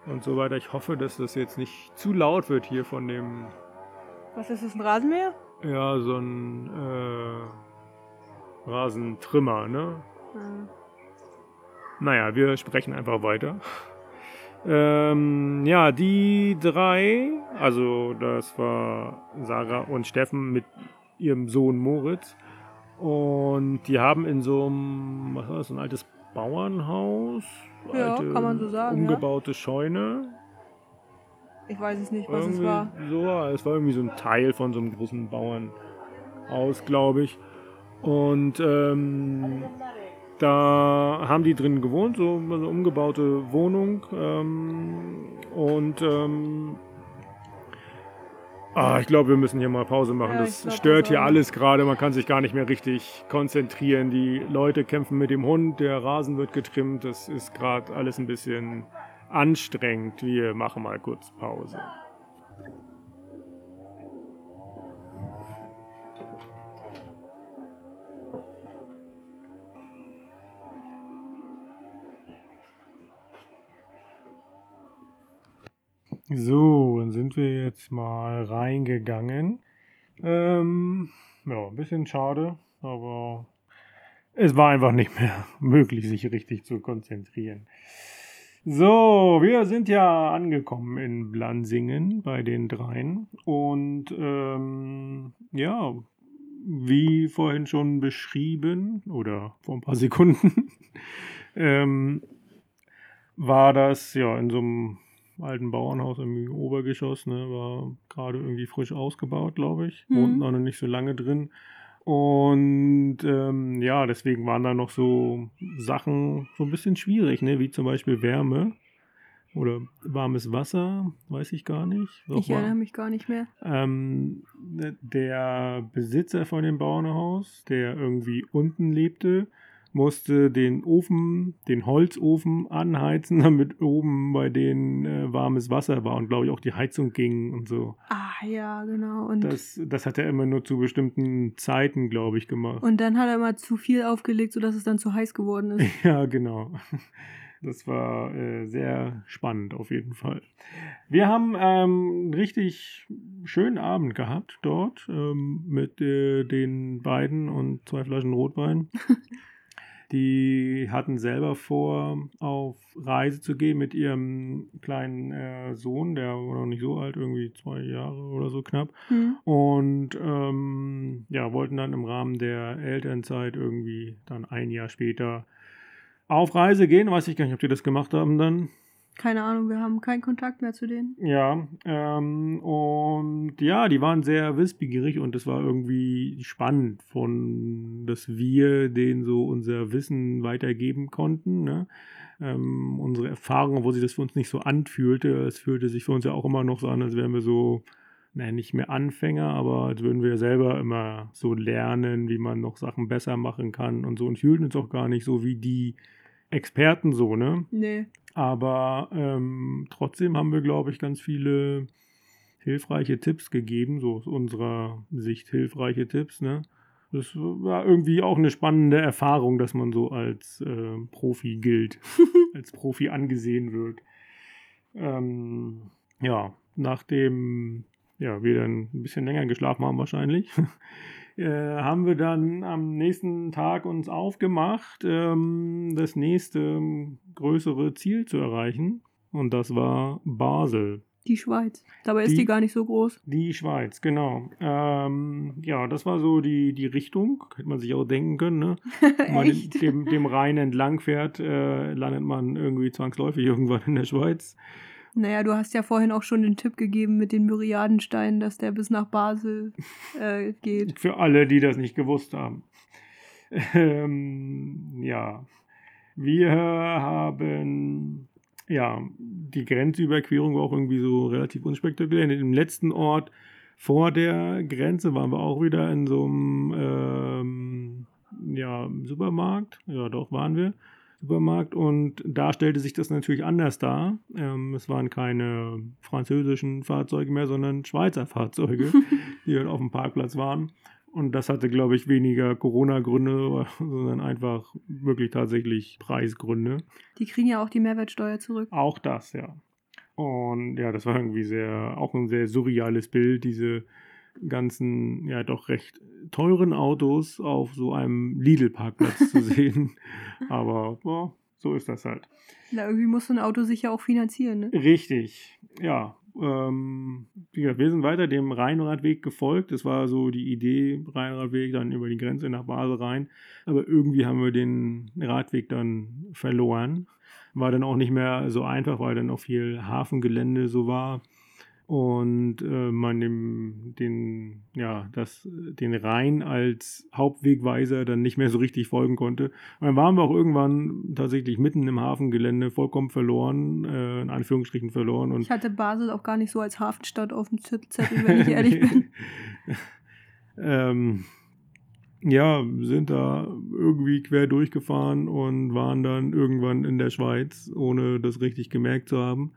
und so weiter. Ich hoffe, dass das jetzt nicht zu laut wird hier von dem, Was ist das, ein Rasenmäher? ja, so ein äh, Rasentrimmer, ne? Mhm. Naja, wir sprechen einfach weiter. Ähm, ja, die drei, also das war Sarah und Steffen mit ihrem Sohn Moritz. Und die haben in so einem, was war das, so ein altes Bauernhaus? Ja, kann man so sagen, ja. Umgebaute Scheune. Ich weiß es nicht, was es Irgendwie war. So, es war irgendwie so ein Teil von so einem großen Bauernhaus, glaube ich. Und ähm, da haben die drin gewohnt, so eine umgebaute Wohnung. Ähm, und ähm, ah, ich glaube, wir müssen hier mal Pause machen. Ja, das glaub, stört hier alles gerade. Man kann sich gar nicht mehr richtig konzentrieren. Die Leute kämpfen mit dem Hund, der Rasen wird getrimmt. Das ist gerade alles ein bisschen anstrengend. Wir machen mal kurz Pause. So, dann sind wir jetzt mal reingegangen. Ähm, ja, ein bisschen schade, aber es war einfach nicht mehr möglich, sich richtig zu konzentrieren. So, wir sind ja angekommen in Blansingen bei den dreien und ähm, ja, wie vorhin schon beschrieben oder vor ein paar Sekunden, ähm, war das ja in so einem alten Bauernhaus im Obergeschoss, ne, war gerade irgendwie frisch ausgebaut, glaube ich. Mhm. Wohnten auch noch nicht so lange drin. Und ähm, ja, deswegen waren da noch so Sachen so ein bisschen schwierig, ne, wie zum Beispiel Wärme oder warmes Wasser, weiß ich gar nicht. Was Ich war- erinnere mich gar nicht mehr. ähm, der Besitzer von dem Bauernhaus, der irgendwie unten lebte, musste den Ofen, den Holzofen anheizen, damit oben bei denen äh, warmes Wasser war und glaube ich auch die Heizung ging und so. Ah, ja, genau. Und, Das, das hat er immer nur zu bestimmten Zeiten, glaube ich, gemacht. und dann hat er mal zu viel aufgelegt, sodass es dann zu heiß geworden ist. Ja, genau. Das war äh, sehr spannend auf jeden Fall. Wir haben ähm, einen richtig schönen Abend gehabt dort ähm, mit äh, den beiden und zwei Flaschen Rotwein. Die hatten selber vor, auf Reise zu gehen mit ihrem kleinen äh, Sohn, der war noch nicht so alt, irgendwie zwei Jahre oder so knapp. Hm. Und ähm, ja, wollten dann im Rahmen der Elternzeit irgendwie dann ein Jahr später auf Reise gehen. Weiß ich gar nicht, ob die das gemacht haben dann. Keine Ahnung, wir haben keinen Kontakt mehr zu denen. Ja, ähm, und ja, die waren sehr wissbegierig und es war irgendwie spannend, von dass wir denen so unser Wissen weitergeben konnten. Ne? Ähm, unsere Erfahrungen, wo sich das für uns nicht so anfühlte. Es fühlte sich für uns ja auch immer noch so an, als wären wir so, naja, nicht mehr Anfänger, aber als würden wir selber immer so lernen, wie man noch Sachen besser machen kann und so und fühlten uns auch gar nicht so wie die Experten so, ne? Nee. Aber ähm, trotzdem haben wir, glaube ich, ganz viele hilfreiche Tipps gegeben, so aus unserer Sicht hilfreiche Tipps. Ne? Das war irgendwie auch eine spannende Erfahrung, dass man so als äh, Profi gilt, als Profi angesehen wird. Ähm, ja, nachdem ja, wir dann ein bisschen länger geschlafen haben wahrscheinlich, äh, haben wir dann am nächsten Tag uns aufgemacht, ähm, das nächste größere Ziel zu erreichen. Und das war Basel. Die Schweiz. Dabei ist Die- die gar nicht so groß. Die Schweiz, genau. Ähm, ja, das war so die, die Richtung, hätte man sich auch denken können. Ne? Wenn man dem, dem Rhein entlang fährt, äh, landet man irgendwie zwangsläufig irgendwann in der Schweiz. Naja, du hast ja vorhin auch schon den Tipp gegeben mit den Myriadensteinen, dass der bis nach Basel äh, geht. Für alle, die das nicht gewusst haben. Ähm, ja, wir haben, ja, die Grenzüberquerung war auch irgendwie so relativ unspektakulär. Im letzten Ort vor der Grenze waren wir auch wieder in so einem ähm, ja, Supermarkt. Ja, doch waren wir. Supermarkt und da stellte sich das natürlich anders dar. Ähm, es waren keine französischen Fahrzeuge mehr, sondern Schweizer Fahrzeuge, die halt auf dem Parkplatz waren. Und das hatte, glaube ich, weniger Corona-Gründe, sondern einfach wirklich tatsächlich Preisgründe. Die kriegen ja auch die Mehrwertsteuer zurück. Auch das, ja. Und ja, das war irgendwie sehr, auch ein sehr surreales Bild, diese ganzen, ja, doch recht teuren Autos auf so einem Lidl-Parkplatz zu sehen. Aber boah, so ist das halt. Na, irgendwie muss so ein Auto sich ja auch finanzieren, ne? Richtig, ja. Ähm, wie gesagt, wir sind weiter dem Rheinradweg gefolgt. Das war so die Idee, Rheinradweg dann über die Grenze nach Basel rein. Aber irgendwie haben wir den Radweg dann verloren. War dann auch nicht mehr so einfach, weil dann auch viel Hafengelände so war. Und äh, man dem, den, ja, das, den Rhein als Hauptwegweiser dann nicht mehr so richtig folgen konnte. Und dann waren wir auch irgendwann tatsächlich mitten im Hafengelände vollkommen verloren, äh, in Anführungsstrichen verloren. Und Ich hatte Basel auch gar nicht so als Hafenstadt auf dem Zettel, wenn ich ehrlich bin. ähm, ja, sind da irgendwie quer durchgefahren und waren dann irgendwann in der Schweiz, ohne das richtig gemerkt zu haben.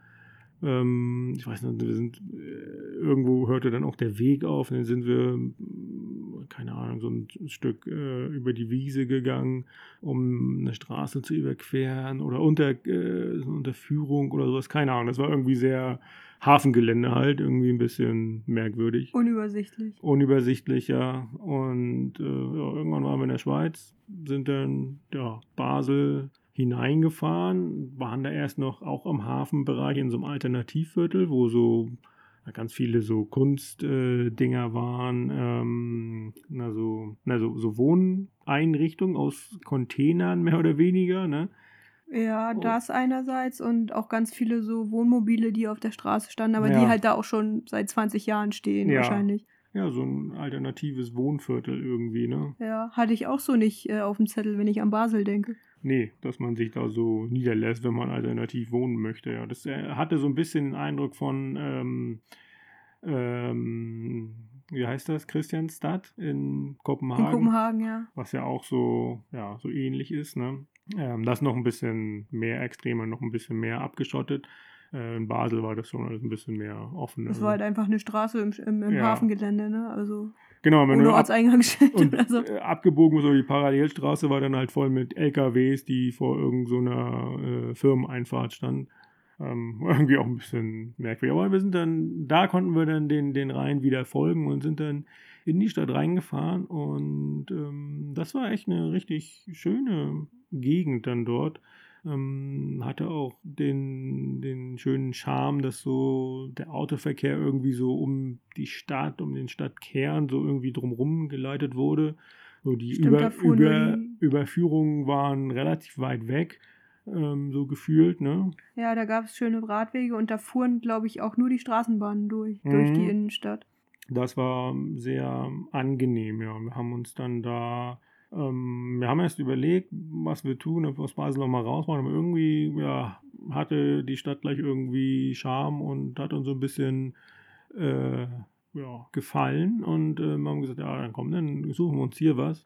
Ähm, ich weiß nicht, wir sind äh, irgendwo hörte dann auch der Weg auf, und dann sind wir, mm, keine Ahnung, so ein Stück äh, über die Wiese gegangen, um eine Straße zu überqueren oder unter, äh, so unter Führung oder sowas, keine Ahnung. Das war irgendwie sehr Hafengelände halt, irgendwie ein bisschen merkwürdig Unübersichtlich. unübersichtlich, ja. Und äh, ja, irgendwann waren wir in der Schweiz, sind dann ja, Basel hineingefahren, waren da erst noch auch am Hafenbereich in so einem Alternativviertel, wo so ganz viele so Kunstdinger äh, waren, ähm, na so, na so, so Wohneinrichtungen aus Containern mehr oder weniger, ne? Ja, Oh. das einerseits und auch ganz viele so Wohnmobile, die auf der Straße standen, aber Ja. die halt da auch schon seit 20 Jahren stehen Ja. wahrscheinlich. Ja, so ein alternatives Wohnviertel irgendwie, ne? Ja, hatte ich auch so nicht äh, auf dem Zettel, wenn ich an Basel denke. Nee, dass man sich da so niederlässt, wenn man alternativ wohnen möchte. Ja, das äh, hatte so ein bisschen den Eindruck von, ähm, ähm, wie heißt das, Christianstadt in Kopenhagen, In Kopenhagen, ja. was ja auch so, ja, so ähnlich ist. Ne? Ähm, das noch ein bisschen mehr extremer, noch ein bisschen mehr abgeschottet. Äh, in Basel war das schon alles ein bisschen mehr offen. Das Also, war halt einfach eine Straße im, im, im Ja. Hafengelände, ne? Also genau, wenn ohne du ab, Ortseingangsschild und oder so. äh, abgebogen so die Parallelstraße war dann halt voll mit LKWs, die vor irgendeiner so äh, Firmeneinfahrt standen. Ähm, irgendwie auch ein bisschen merkwürdig. Aber wir sind dann, da konnten wir dann den, den Rhein wieder folgen und sind dann in die Stadt reingefahren und ähm, das war echt eine richtig schöne Gegend dann dort. Ähm, hatte auch den, den schönen Charme, dass so der Autoverkehr irgendwie so um die Stadt, um den Stadtkern so irgendwie drumherum geleitet wurde. So die, Stimmt, Über, Über, Überführungen waren relativ weit weg, ähm, so gefühlt, ne? Ja, da gab es schöne Radwege und da fuhren, glaube ich, auch nur die Straßenbahnen durch, durch Mhm. die Innenstadt. Das war sehr angenehm, ja. Wir haben uns dann da, ähm, wir haben erst überlegt, was wir tun, ob wir aus Basel nochmal rausmachen, aber irgendwie, ja, hatte die Stadt gleich irgendwie Charme und hat uns so ein bisschen, äh, ja, gefallen und ähm, haben gesagt, ja, dann komm, dann suchen wir uns hier was.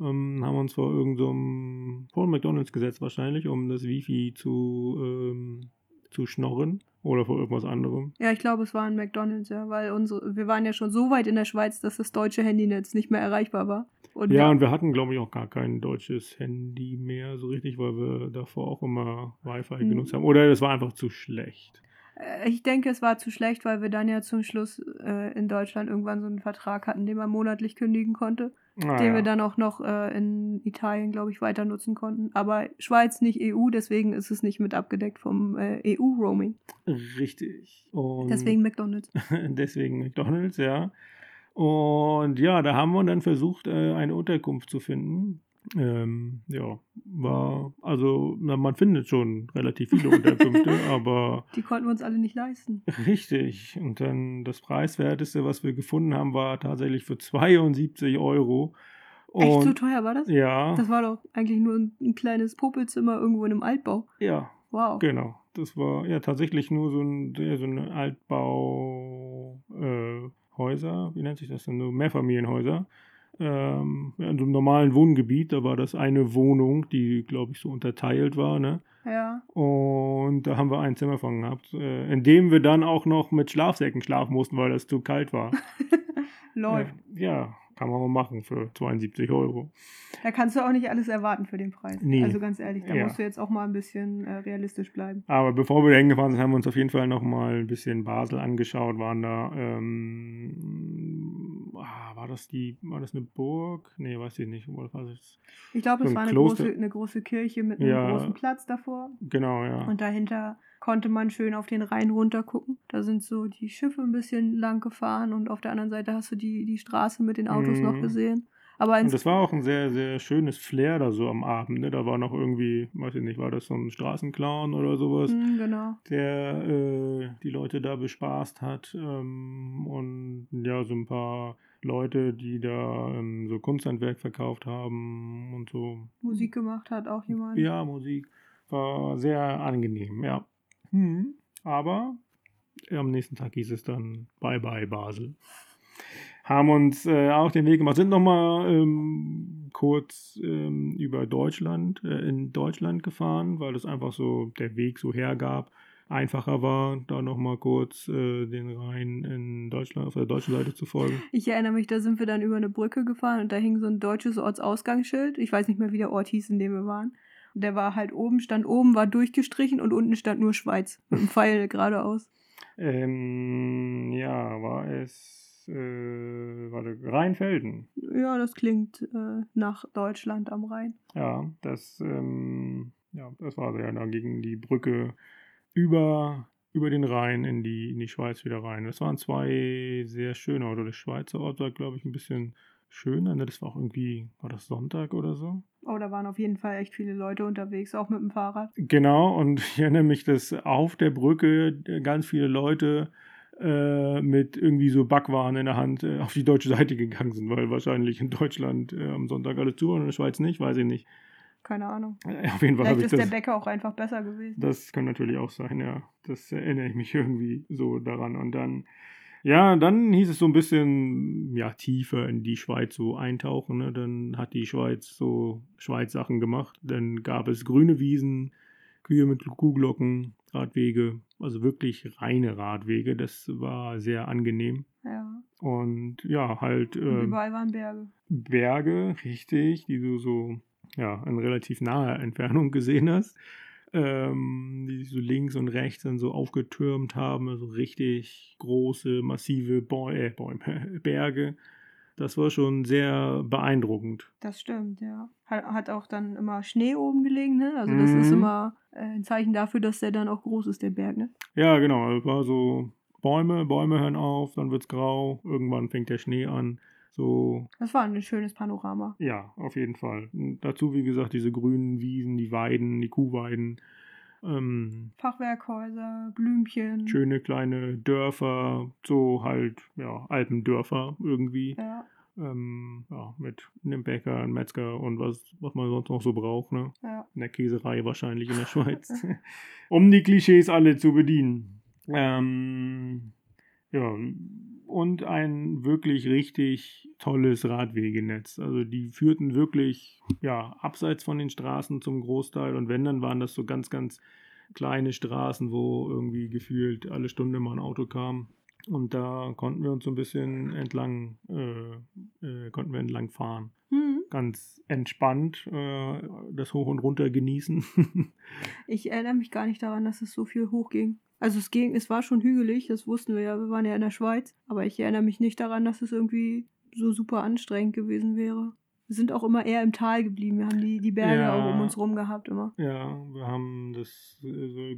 Ähm, haben uns vor irgendeinem, vor McDonalds gesetzt wahrscheinlich, um das Wifi zu, ähm, zu schnorren oder vor irgendwas anderem. Ja, ich glaube, es war ein McDonalds, ja, weil unsere, wir waren ja schon so weit in der Schweiz, dass das deutsche Handynetz nicht mehr erreichbar war. Und Ja, wir- und wir hatten, glaube ich, auch gar kein deutsches Handy mehr so richtig, weil wir davor auch immer Wi-Fi Mhm. genutzt haben. Oder es war einfach zu schlecht. Äh, Ich denke, es war zu schlecht, weil wir dann ja zum Schluss äh, in Deutschland irgendwann so einen Vertrag hatten, den man monatlich kündigen konnte, Ah, den ja. wir dann auch noch äh, in Italien, glaube ich, weiter nutzen konnten. Aber Schweiz nicht EU, deswegen ist es nicht mit abgedeckt vom äh, EU-Roaming. Richtig. Und Deswegen McDonalds. deswegen McDonalds, ja. Und ja, da haben wir dann versucht, äh, eine Unterkunft zu finden. Ähm, ja, war, also, na, man findet schon relativ viele Unterkünfte, aber Die konnten wir uns alle nicht leisten. Richtig. Und dann das Preiswerteste, was wir gefunden haben, war tatsächlich für 72 Euro. Echt so Und teuer war das? ja, Das war doch eigentlich nur ein, ein kleines Popelzimmer irgendwo in einem Altbau. ja, Wow. genau. Das war ja tatsächlich nur so ein so eine Altbau äh, Häuser, wie nennt sich das denn? So Mehrfamilienhäuser. Ähm, in so einem normalen Wohngebiet, da war das eine Wohnung, die, glaube ich, so unterteilt war, ne? Ja. Und da haben wir ein Zimmer von gehabt, äh, in dem wir dann auch noch mit Schlafsäcken schlafen mussten, weil das zu kalt war. Läuft. Ja, ja, kann man mal machen für 72 Euro. Da kannst du auch nicht alles erwarten für den Preis. Nee. Also ganz ehrlich, da Ja. musst du jetzt auch mal ein bisschen äh, realistisch bleiben. Aber bevor wir da hingefahren sind, haben wir uns auf jeden Fall noch mal ein bisschen Basel angeschaut. Waren da, ähm, ah, war das die, war das eine Burg? Nee, weiß ich nicht. Oder war das? Ich glaube, So es ein war eine große, eine große Kirche mit einem Ja. großen Platz davor. Genau, ja. Und dahinter konnte man schön auf den Rhein runter gucken. Da sind so die Schiffe ein bisschen lang gefahren und auf der anderen Seite hast du die, die Straße mit den Autos noch Mhm. gesehen. Aber Und das war auch ein sehr, sehr schönes Flair da so am Abend. Ne? Da war noch irgendwie, weiß ich nicht, war das so ein Straßenclown oder sowas? Hm, genau. der äh, die Leute da bespaßt hat ähm, und ja, so ein paar Leute, die da ähm, so Kunsthandwerk verkauft haben und so. Musik gemacht hat auch jemand. Ja, Musik war sehr angenehm, ja. Hm. Aber am nächsten Tag hieß es dann Bye Bye Basel. Haben uns äh, auch den Weg gemacht, sind nochmal ähm, kurz ähm, über Deutschland, äh, in Deutschland gefahren, weil das einfach so der Weg so hergab. Einfacher war, da nochmal kurz äh, den Rhein in Deutschland, auf der deutschen Seite zu folgen. Ich erinnere mich, da sind wir dann über eine Brücke gefahren und da hing so ein deutsches Ortsausgangsschild. Ich weiß nicht mehr, wie der Ort hieß, in dem wir waren. Der war halt oben, stand oben, war durchgestrichen und unten stand nur Schweiz. Mit einem Pfeil geradeaus. Ähm, ja, war es, äh, warte, Rheinfelden. Ja, das klingt äh, nach Deutschland am Rhein. Ja, das, ähm, ja, das war ja, da ging die Brücke über, über den Rhein in die, in die Schweiz wieder rein. Das waren zwei sehr schöne Orte. Der Schweizer Ort war, glaube ich, ein bisschen schöner. Ne? Das war auch irgendwie, war das Sonntag oder so? Oh, da waren auf jeden Fall echt viele Leute unterwegs, auch mit dem Fahrrad. Genau, und ich erinnere mich, dass auf der Brücke ganz viele Leute äh, mit irgendwie so Backwaren in der Hand äh, auf die deutsche Seite gegangen sind, weil wahrscheinlich in Deutschland äh, am Sonntag alles zu war und in der Schweiz nicht, weiß ich nicht. Keine Ahnung. Äh, Auf jeden Fall Vielleicht ich ist das. der Bäcker auch einfach besser gewesen. Das kann natürlich auch sein, ja. Das erinnere ich mich irgendwie so daran. Und dann, ja, dann hieß es so ein bisschen, ja, tiefer in die Schweiz so eintauchen. Ne? Dann hat die Schweiz so Schweiz-Sachen gemacht. Dann gab es grüne Wiesen, Kühe mit Kuhglocken, Radwege, also wirklich reine Radwege. Das war sehr angenehm. Ja. Und ja, halt Und ähm, überall waren Berge. Berge, richtig, die du so ja, in relativ naher Entfernung gesehen hast, ähm, die sich so links und rechts dann so aufgetürmt haben, also richtig große, massive Bäu äh, Bäume, Berge. Das war schon sehr beeindruckend. Das stimmt, ja. Hat, hat auch dann immer Schnee oben gelegen, ne? Also das ist Mhm. immer äh, ein Zeichen dafür, dass der dann auch groß ist, der Berg, ne? Ja, genau, es war so Bäume, Bäume hören auf, dann wird's grau, irgendwann fängt der Schnee an. So, Das war ein schönes Panorama. ja, auf jeden Fall. Und dazu, wie gesagt, diese grünen Wiesen, die Weiden, die Kuhweiden. Ähm, Fachwerkhäuser, Blümchen. schöne kleine Dörfer, so halt, ja, Alpendörfer irgendwie. Ja, Ähm, ja, mit einem Bäcker, einem Metzger und was, was man sonst noch so braucht, ne? ja. In der Käserei wahrscheinlich in der Schweiz. um die Klischees alle zu bedienen. Ähm, ja, und ein wirklich richtig tolles Radwegenetz. Also die führten wirklich, ja, abseits von den Straßen zum Großteil. Und wenn, dann waren das so ganz, ganz kleine Straßen, wo irgendwie gefühlt alle Stunde mal ein Auto kam. Und da konnten wir uns so ein bisschen entlang, äh, äh, konnten wir entlang fahren Hm. ganz entspannt äh, das Hoch und Runter genießen. Ich erinnere mich gar nicht daran, dass es so viel hochging. Also es ging, es war schon hügelig, das wussten wir ja, wir waren ja in der Schweiz. Aber ich erinnere mich nicht daran, dass es irgendwie so super anstrengend gewesen wäre. Wir sind auch immer eher im Tal geblieben. Wir haben die, die Berge Ja. auch um uns rum gehabt immer. ja, wir haben das so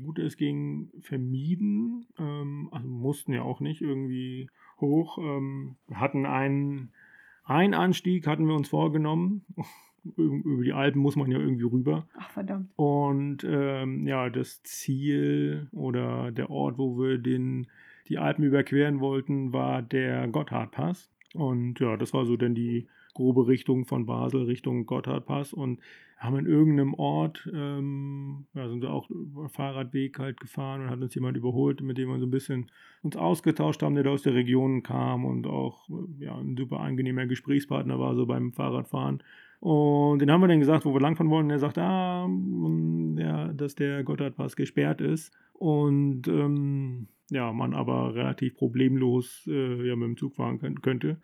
gut es ging vermieden. Ähm, also mussten ja auch nicht irgendwie hoch. Ähm, wir hatten einen, einen Anstieg, hatten wir uns vorgenommen. Über die Alpen muss man ja irgendwie rüber. Ach verdammt. Und ähm, ja, das Ziel oder der Ort, wo wir den, die Alpen überqueren wollten, war der Gotthardpass. Und ja, das war so dann die grobe Richtung von Basel Richtung Gotthardpass. Und haben in irgendeinem Ort, ähm, ja, sind wir auch Fahrradweg halt gefahren und hat uns jemand überholt, mit dem wir so ein bisschen uns ausgetauscht haben, der da aus der Region kam und auch ja, ein super angenehmer Gesprächspartner war so beim Fahrradfahren. Und den haben wir dann gesagt, wo wir langfahren wollen. Und er sagt, ah, mm, ja, dass der Gotthardpass gesperrt ist. Und ähm, ja, man aber relativ problemlos äh, ja, mit dem Zug fahren könnt, könnte.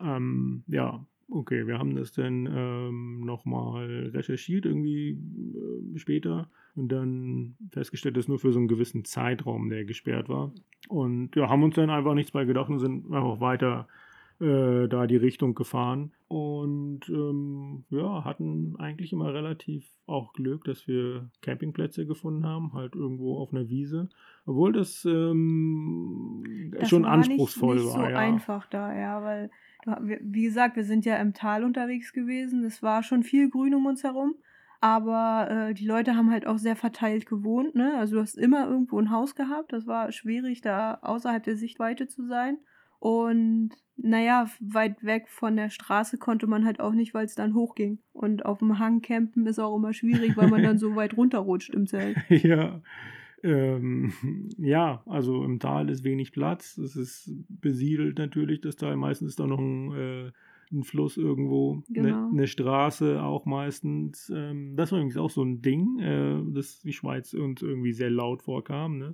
Ähm, ja, okay, wir haben das dann ähm, nochmal recherchiert, irgendwie äh, später. Und dann festgestellt, dass nur für so einen gewissen Zeitraum der gesperrt war. Und ja, haben uns dann einfach nichts bei gedacht und sind einfach weiter äh, da die Richtung gefahren. Und ähm, ja, hatten eigentlich immer relativ auch Glück, dass wir Campingplätze gefunden haben, halt irgendwo auf einer Wiese. Obwohl das, ähm, Das schon war anspruchsvoll nicht, nicht war. so ja. einfach da, ja, weil, wie gesagt, wir sind ja im Tal unterwegs gewesen. Es war schon viel Grün um uns herum. Aber äh, die Leute haben halt auch sehr verteilt gewohnt, ne? Also du hast immer irgendwo ein Haus gehabt. Das war schwierig, da außerhalb der Sichtweite zu sein. Und naja, weit weg von der Straße konnte man halt auch nicht, weil es dann hochging. Und auf dem Hang campen ist auch immer schwierig, weil man dann so weit runterrutscht im Zelt. ja. Ähm, ja, also im Tal ist wenig Platz. Es ist besiedelt natürlich, das Tal. Meistens ist da noch ein, äh, ein Fluss irgendwo, eine Genau. ne Straße auch meistens. Ähm, das war übrigens auch so ein Ding, äh, dass die Schweiz uns irgendwie sehr laut vorkam. Ne?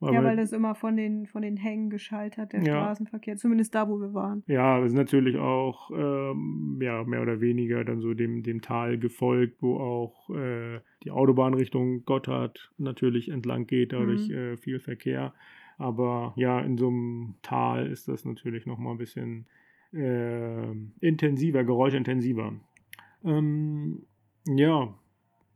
Ja, wir- weil das immer von den, von den Hängen geschaltet hat, der Ja. Straßenverkehr. Zumindest da, wo wir waren. Ja, wir sind natürlich auch ähm, ja, mehr oder weniger dann so dem, dem Tal gefolgt, wo auch äh, die Autobahn Richtung Gotthard natürlich entlang geht, dadurch Mhm. äh, viel Verkehr. Aber ja, in so einem Tal ist das natürlich nochmal ein bisschen äh, intensiver, geräuschintensiver. Ähm, ja,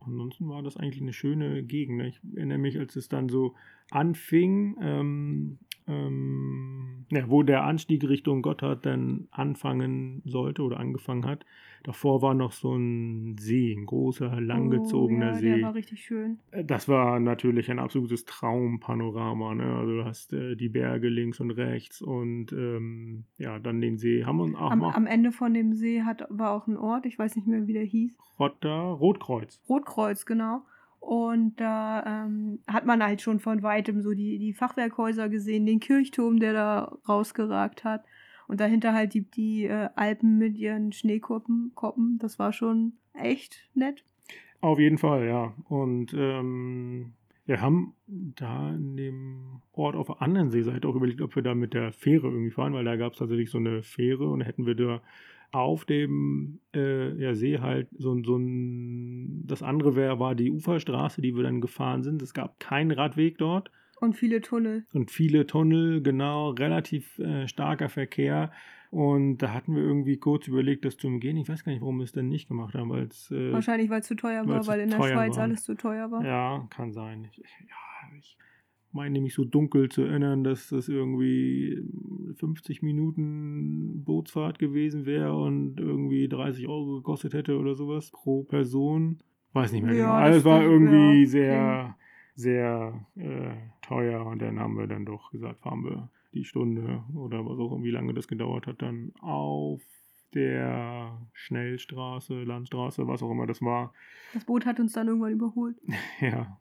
ansonsten war das eigentlich eine schöne Gegend. Ne? Ich erinnere mich, als es dann so anfing, ähm, ähm, ja, wo der Anstieg Richtung Gotthard dann anfangen sollte oder angefangen hat. Davor war noch so ein See, ein großer, langgezogener oh, ja, See. Der war richtig schön. Äh, Das war natürlich ein absolutes Traumpanorama. Ne? Also du hast äh, die Berge links und rechts und ähm, ja, dann den See. Haben wir auch Am, am Ende von dem See hat, war auch ein Ort, ich weiß nicht mehr, wie der hieß. Rotter, Rotkreuz. Rotkreuz, genau. Und da ähm, hat man halt schon von weitem so die, die Fachwerkhäuser gesehen, den Kirchturm, der da rausgeragt hat. Und dahinter halt die, die äh, Alpen mit ihren Schneekoppen. Koppen. Das war schon echt nett. Auf jeden Fall, ja. Und ähm, wir haben da in dem Ort auf der anderen Seeseite auch überlegt, ob wir da mit der Fähre irgendwie fahren, weil da gab es tatsächlich so eine Fähre und hätten wir da auf dem äh, ja, See halt so, ein- so ein. Das andere wär, war die Uferstraße, die wir dann gefahren sind. Es gab keinen Radweg dort Und viele Tunnel. und viele Tunnel, genau, relativ äh, starker Verkehr. Und da hatten wir irgendwie kurz überlegt, das zu umgehen. Ich weiß gar nicht, warum wir es denn nicht gemacht haben, weil es. Äh, Wahrscheinlich, weil es zu teuer war, weil in der Schweiz war. alles zu teuer war. ja, kann sein. Ich, ja, ich meine nämlich so dunkel zu erinnern, dass das irgendwie 50 Minuten Bootsfahrt gewesen wäre und irgendwie 30 Euro gekostet hätte oder sowas pro Person. Weiß nicht mehr Ja, genau. das Also war irgendwie ja. sehr, sehr äh, teuer und dann haben wir dann doch gesagt, fahren wir die Stunde oder was auch immer, wie lange das gedauert hat, dann auf der Schnellstraße, Landstraße, was auch immer das war. Das Boot hat uns dann irgendwann überholt. Ja.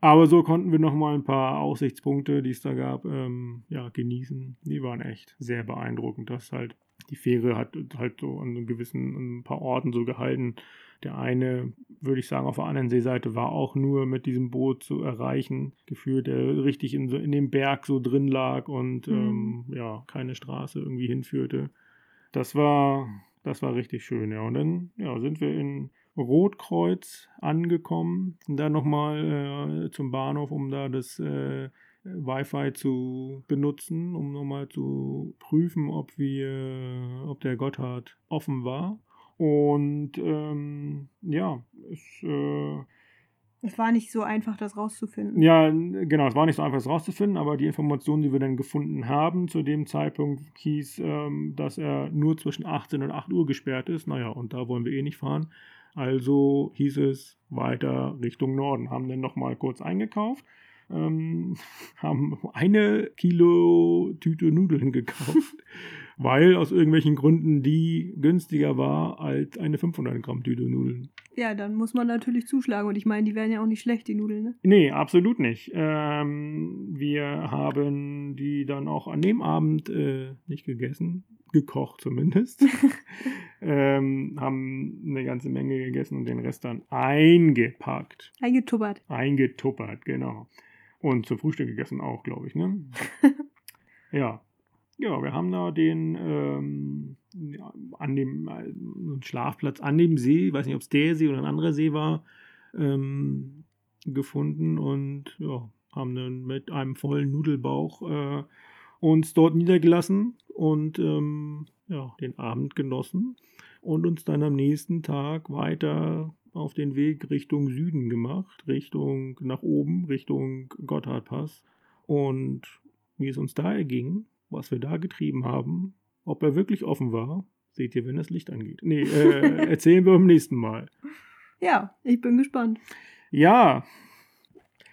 Aber so konnten wir nochmal ein paar Aussichtspunkte, die es da gab, ähm, ja, genießen. Die waren echt sehr beeindruckend. Das halt, die Fähre hat halt so an einem gewissen, an ein paar Orten so gehalten. Der eine, würde ich sagen, auf der anderen Seeseite war auch nur mit diesem Boot zu erreichen, gefühlt, der richtig in, so, in dem Berg so drin lag und ähm, ja, keine Straße irgendwie hinführte. Das war, das war richtig schön, ja. Und dann ja, sind wir in Rotkreuz angekommen, und dann nochmal äh, zum Bahnhof, um da das äh, Wi-Fi zu benutzen, um nochmal zu prüfen, ob wir, ob der Gotthard offen war. Und ähm, ja, es, äh, Es war nicht so einfach, das rauszufinden. ja, genau, es war nicht so einfach, das rauszufinden, aber die Informationen, die wir dann gefunden haben, zu dem Zeitpunkt hieß, ähm, dass er nur zwischen 18 und 8 Uhr gesperrt ist. Naja, und da wollen wir eh nicht fahren. Also hieß es weiter Richtung Norden. Haben dann nochmal kurz eingekauft, ähm, haben eine Kilo Tüte Nudeln gekauft, weil aus irgendwelchen Gründen die günstiger war als eine 500 Gramm Tüte Nudeln. Ja, dann muss man natürlich zuschlagen. Und ich meine, die wären ja auch nicht schlecht, die Nudeln, ne? Nee, absolut nicht. Ähm, wir haben die dann auch an dem Abend äh, nicht gegessen, gekocht zumindest. ähm, haben eine ganze Menge gegessen und den Rest dann eingepackt. Eingetuppert. Eingetuppert, genau. Und zum Frühstück gegessen auch, glaube ich, ne? ja. Ja, wir haben da den ähm, ja, an dem äh, Schlafplatz an dem See, weiß nicht, ob es der See oder ein anderer See war, ähm, gefunden und ja, haben dann mit einem vollen Nudelbauch äh, uns dort niedergelassen und ähm, ja, den Abend genossen und uns dann am nächsten Tag weiter auf den Weg Richtung Süden gemacht, Richtung nach oben, Richtung Gotthardpass. Und wie es uns da erging, was wir da getrieben haben, ob er wirklich offen war, seht ihr, wenn das Licht angeht. Nee, äh, erzählen wir beim nächsten Mal. Ja, ich bin gespannt. Ja,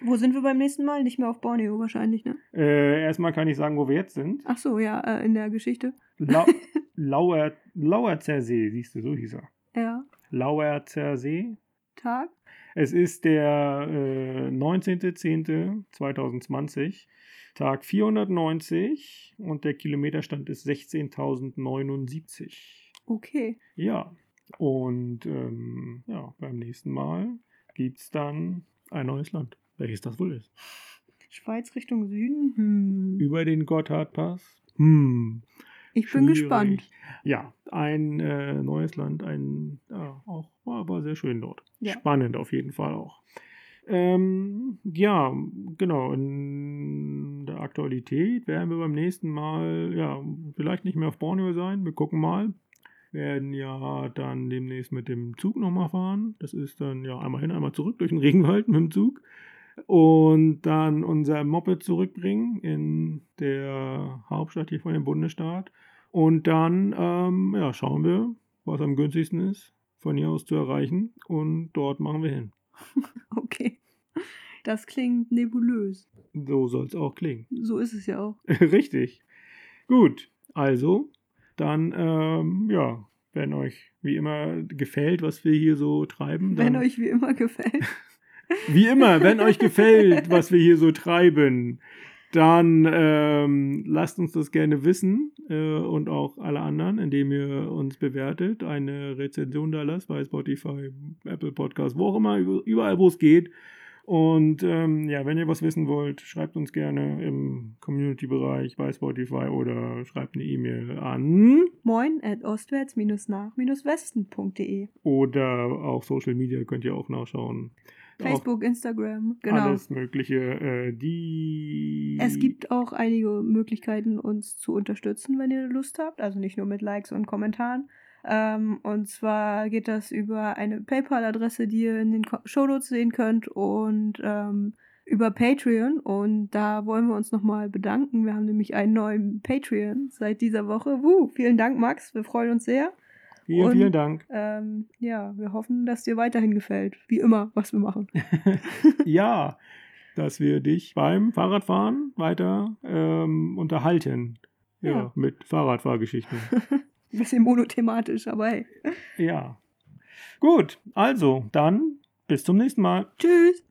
Wo sind wir beim nächsten Mal? Nicht mehr auf Borneo wahrscheinlich, ne? äh, erstmal kann ich sagen, wo wir jetzt sind. Ach so, ja, äh, in der Geschichte. La Lauer, Lauerzer See, siehst du, so hieß er. Ja. Lauerzer See. Tag. Es ist der äh, 19.10.2020, Tag 490 und der Kilometerstand ist 16.079. Okay. Ja, und ähm, ja, beim nächsten Mal gibt es dann ein neues Land. Welches das wohl ist? Schweiz Richtung Süden? Hm. Über den Gotthardpass? Hm. Ich bin schwierig. gespannt. Ja, ein äh, neues Land, ein, ja, auch, war aber sehr schön dort. Ja. Spannend auf jeden Fall auch. Ähm, ja, genau. In der Aktualität werden wir beim nächsten Mal, ja, vielleicht nicht mehr auf Borneo sein. Wir gucken mal. Werden ja dann demnächst mit dem Zug nochmal fahren. Das ist dann ja einmal hin, einmal zurück durch den Regenwald mit dem Zug. Und dann unser Moped zurückbringen in der Hauptstadt hier von dem Bundesstaat. Und dann ähm, ja, schauen wir, was am günstigsten ist, von hier aus zu erreichen. Und dort machen wir hin. Okay. Das klingt nebulös. So soll es auch klingen. So ist es ja auch. Richtig. Gut, also, dann, ähm, ja, wenn euch wie immer gefällt, was wir hier so treiben, dann, Wenn euch wie immer gefällt. wie immer, wenn euch gefällt, was wir hier so treiben, dann ähm, lasst uns das gerne wissen äh, und auch alle anderen, indem ihr uns bewertet, eine Rezension da lasst bei Spotify, Apple Podcast, wo auch immer, überall, wo es geht. Und ähm, ja, wenn ihr was wissen wollt, schreibt uns gerne im Community-Bereich bei Spotify oder schreibt eine E-Mail an Moin at ostwärts-nach-westen.de. oder auch Social Media könnt ihr auch nachschauen. Facebook, Instagram, genau. Alles Mögliche. Äh, die. Es gibt auch einige Möglichkeiten, uns zu unterstützen, wenn ihr Lust habt. Also nicht nur mit Likes und Kommentaren. Ähm, und zwar geht das über eine PayPal-Adresse, die ihr in den Ko- Shownotes sehen könnt. Und ähm, über Patreon und da wollen wir uns nochmal bedanken. Wir haben nämlich einen neuen Patreon seit dieser Woche. Wuh, vielen Dank, Max. Wir freuen uns sehr. Vielen, Und- vielen Dank. Ähm, ja, wir hoffen, dass dir weiterhin gefällt. Wie immer, was wir machen. ja, dass wir dich beim Fahrradfahren weiter ähm, unterhalten. Ja, Ja. mit Fahrradfahrgeschichten. Ein bisschen monothematisch, aber hey. ja. Gut, also dann bis zum nächsten Mal. Tschüss.